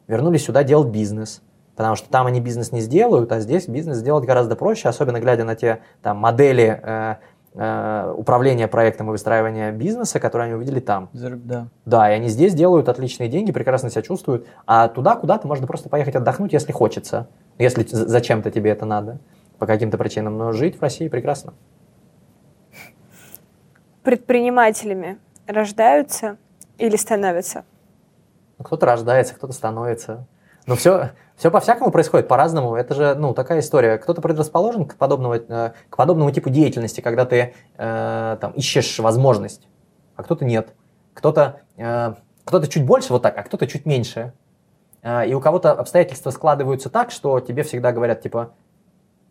вернулись сюда делать бизнес. Потому что там они бизнес не сделают, а здесь бизнес сделать гораздо проще, особенно глядя на те там, модели э, э, управления проектом и выстраивания бизнеса, которые они увидели там. Да. Да, и они здесь делают отличные деньги, прекрасно себя чувствуют. А туда куда-то можно просто поехать отдохнуть, если хочется. Если зачем-то тебе это надо, по каким-то причинам. Но жить в России прекрасно предпринимателями рождаются или становятся? Ну, кто-то рождается, кто-то становится. Но все, все по-всякому происходит, по-разному. Это же ну, такая история. Кто-то предрасположен к, подобного, э, к подобному типу деятельности, когда ты э, там, ищешь возможность, а кто-то нет. Кто-то э, кто чуть больше вот так, а кто-то чуть меньше. Э, и у кого-то обстоятельства складываются так, что тебе всегда говорят, типа,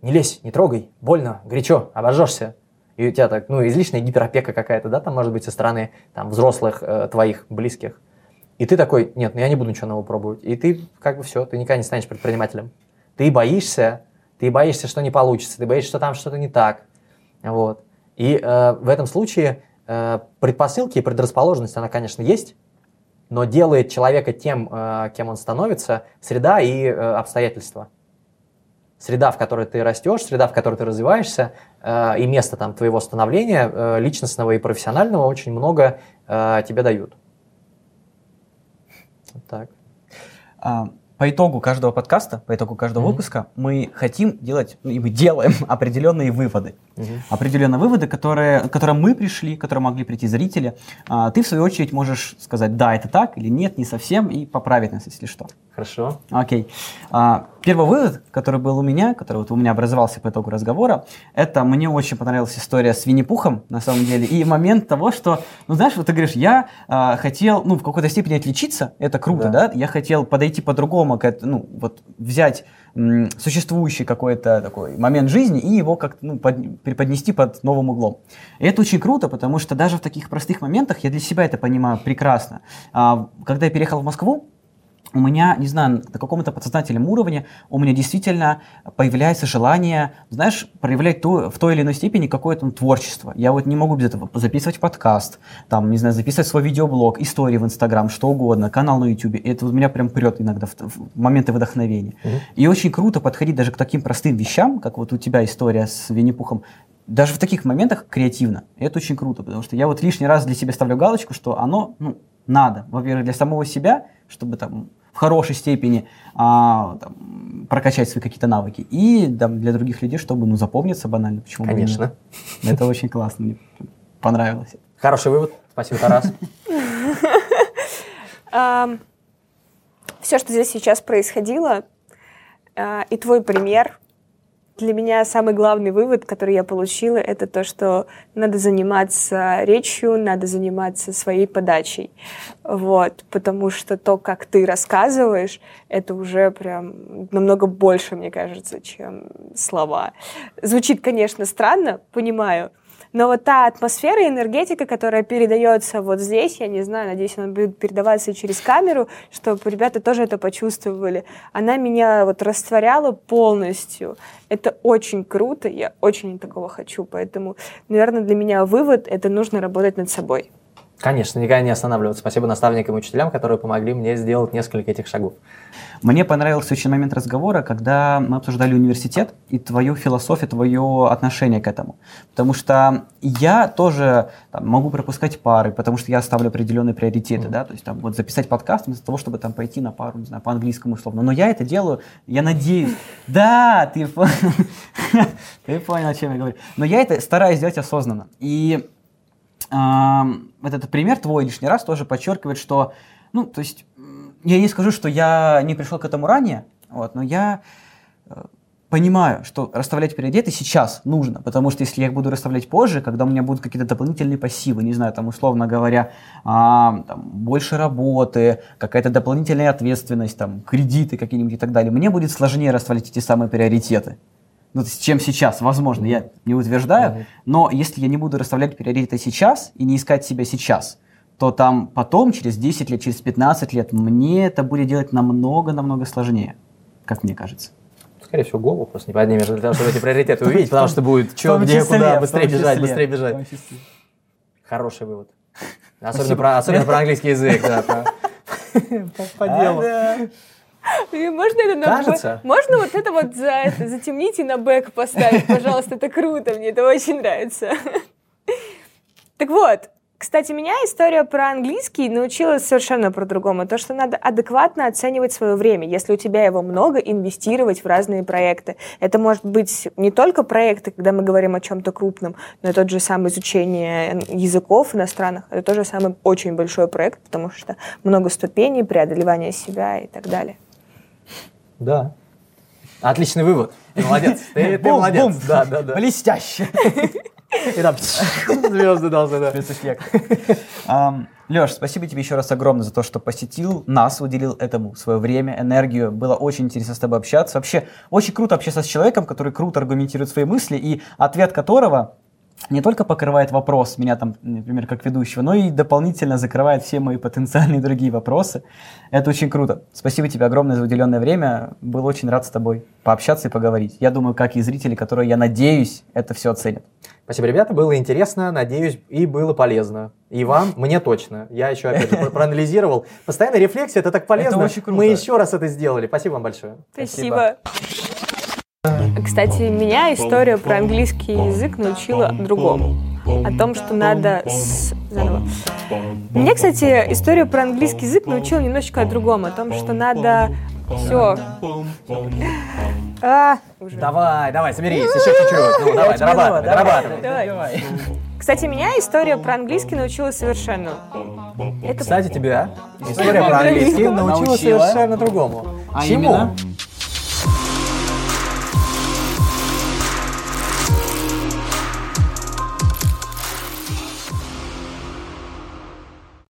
не лезь, не трогай, больно, горячо, обожжешься и у тебя так, ну, излишняя гиперопека какая-то, да, там может быть со стороны там взрослых э, твоих близких. И ты такой, нет, ну я не буду ничего нового пробовать. И ты как бы все, ты никогда не станешь предпринимателем. Ты боишься, ты боишься, что не получится, ты боишься, что там что-то не так. Вот. И э, в этом случае э, предпосылки и предрасположенность, она, конечно, есть, но делает человека тем, э, кем он становится, среда и э, обстоятельства среда, в которой ты растешь, среда, в которой ты развиваешься, э, и место там твоего становления э, личностного и профессионального очень много э, тебе дают. Вот так. А, по итогу каждого подкаста, по итогу каждого mm-hmm. выпуска мы хотим делать, ну, и мы делаем определенные выводы. Mm-hmm. Определенные выводы, которые, к которым мы пришли, к которым могли прийти зрители. А, ты, в свою очередь, можешь сказать, да, это так, или нет, не совсем, и поправить нас, если что. Хорошо. Окей. А, первый вывод, который был у меня, который вот у меня образовался по итогу разговора, это мне очень понравилась история с Винни-Пухом, на самом деле, и момент того, что, ну, знаешь, вот ты говоришь, я а, хотел, ну, в какой-то степени отличиться, это круто, да, да? я хотел подойти по-другому, к, ну, вот взять м, существующий какой-то такой момент жизни и его как-то, ну, под, преподнести под новым углом. И это очень круто, потому что даже в таких простых моментах я для себя это понимаю прекрасно. А, когда я переехал в Москву, у меня, не знаю, на каком-то подсознательном уровне у меня действительно появляется желание, знаешь, проявлять то, в той или иной степени какое-то ну, творчество. Я вот не могу без этого записывать подкаст, там, не знаю, записывать свой видеоблог, истории в Инстаграм, что угодно, канал на Ютубе. Это вот меня прям прет иногда в, в моменты вдохновения. Mm-hmm. И очень круто подходить даже к таким простым вещам, как вот у тебя история с Винни-Пухом, даже в таких моментах креативно. И это очень круто, потому что я вот лишний раз для себя ставлю галочку, что оно ну, надо. Во-первых, для самого себя, чтобы там в хорошей степени а, там, прокачать свои какие-то навыки. И там, для других людей, чтобы ну, запомниться банально. Почему Конечно. Это очень классно, мне понравилось. Хороший вывод. Спасибо, Тарас. Все, что здесь сейчас происходило, а, и твой пример, для меня самый главный вывод, который я получила, это то, что надо заниматься речью, надо заниматься своей подачей. Вот, потому что то, как ты рассказываешь, это уже прям намного больше, мне кажется, чем слова. Звучит, конечно, странно, понимаю, но вот та атмосфера и энергетика, которая передается вот здесь, я не знаю, надеюсь, она будет передаваться через камеру, чтобы ребята тоже это почувствовали, она меня вот растворяла полностью. Это очень круто, я очень такого хочу, поэтому, наверное, для меня вывод — это нужно работать над собой. Конечно, никогда не останавливаться. Спасибо наставникам и учителям, которые помогли мне сделать несколько этих шагов. Мне понравился очень момент разговора, когда мы обсуждали университет и твою философию, твое отношение к этому. Потому что я тоже там, могу пропускать пары, потому что я ставлю определенные приоритеты, mm-hmm. да, то есть там вот записать подкаст вместо того, чтобы там пойти на пару, не знаю, по английскому условно. Но я это делаю, я надеюсь. Да, ты понял, ты понял, о чем я говорю. Но я это стараюсь сделать осознанно. И вот этот пример твой лишний раз тоже подчеркивает, что, ну, то есть я не скажу, что я не пришел к этому ранее, вот, но я э, понимаю, что расставлять приоритеты сейчас нужно, потому что если я их буду расставлять позже, когда у меня будут какие-то дополнительные пассивы, не знаю, там, условно говоря, а, там, больше работы, какая-то дополнительная ответственность, там, кредиты какие-нибудь и так далее, мне будет сложнее расставлять эти самые приоритеты. Ну, чем сейчас, возможно, я не утверждаю, но если я не буду расставлять приоритеты сейчас и не искать себя сейчас, то там потом, через 10 лет, через 15 лет, мне это будет делать намного-намного сложнее, как мне кажется. Скорее всего, голову просто не поднимешь для того, чтобы эти приоритеты увидеть, потому что будет что, где, куда, быстрее бежать, быстрее бежать. Хороший вывод. Особенно про, особенно про английский язык, да. По делу. Можно это на Кажется. Можно вот это вот за это затемнить и на бэк поставить, пожалуйста, это круто, мне это очень нравится. Так вот, кстати, меня история про английский научила совершенно про другому. То, что надо адекватно оценивать свое время. Если у тебя его много, инвестировать в разные проекты. Это может быть не только проекты, когда мы говорим о чем-то крупном, но и тот же самое изучение языков иностранных. Это тоже самый очень большой проект, потому что много ступеней, преодолевания себя и так далее. Да. Отличный вывод. Ты молодец. Ты, ты молодец. Да, да, да. Блестяще. И там звезды должны, да. Спецэффект. Леш, спасибо тебе еще раз огромное за то, что посетил нас, уделил этому свое время, энергию. Было очень интересно с тобой общаться. Вообще, очень круто общаться с человеком, который круто аргументирует свои мысли, и ответ которого не только покрывает вопрос меня там, например, как ведущего, но и дополнительно закрывает все мои потенциальные другие вопросы. Это очень круто. Спасибо тебе огромное за уделенное время. Был очень рад с тобой пообщаться и поговорить. Я думаю, как и зрители, которые, я надеюсь, это все оценят. Спасибо, ребята. Было интересно, надеюсь, и было полезно. И вам, мне точно. Я еще, опять же, проанализировал. Постоянная рефлексия, это так полезно. Это очень круто. Мы еще раз это сделали. Спасибо вам большое. Спасибо. Кстати, меня история про английский язык научила другому. О том, что надо... С... Заново. Меня, кстати, история про английский язык научила немножечко о другом. О том, что надо... Все. А, уже. Давай, давай, соберись, еще чуть-чуть. Ну, давай, дорабатывай, дорабатывай. Давай. Кстати, меня история про английский научила совершенно. Это... Кстати, тебя история про английский научила совершенно другому. А Чему?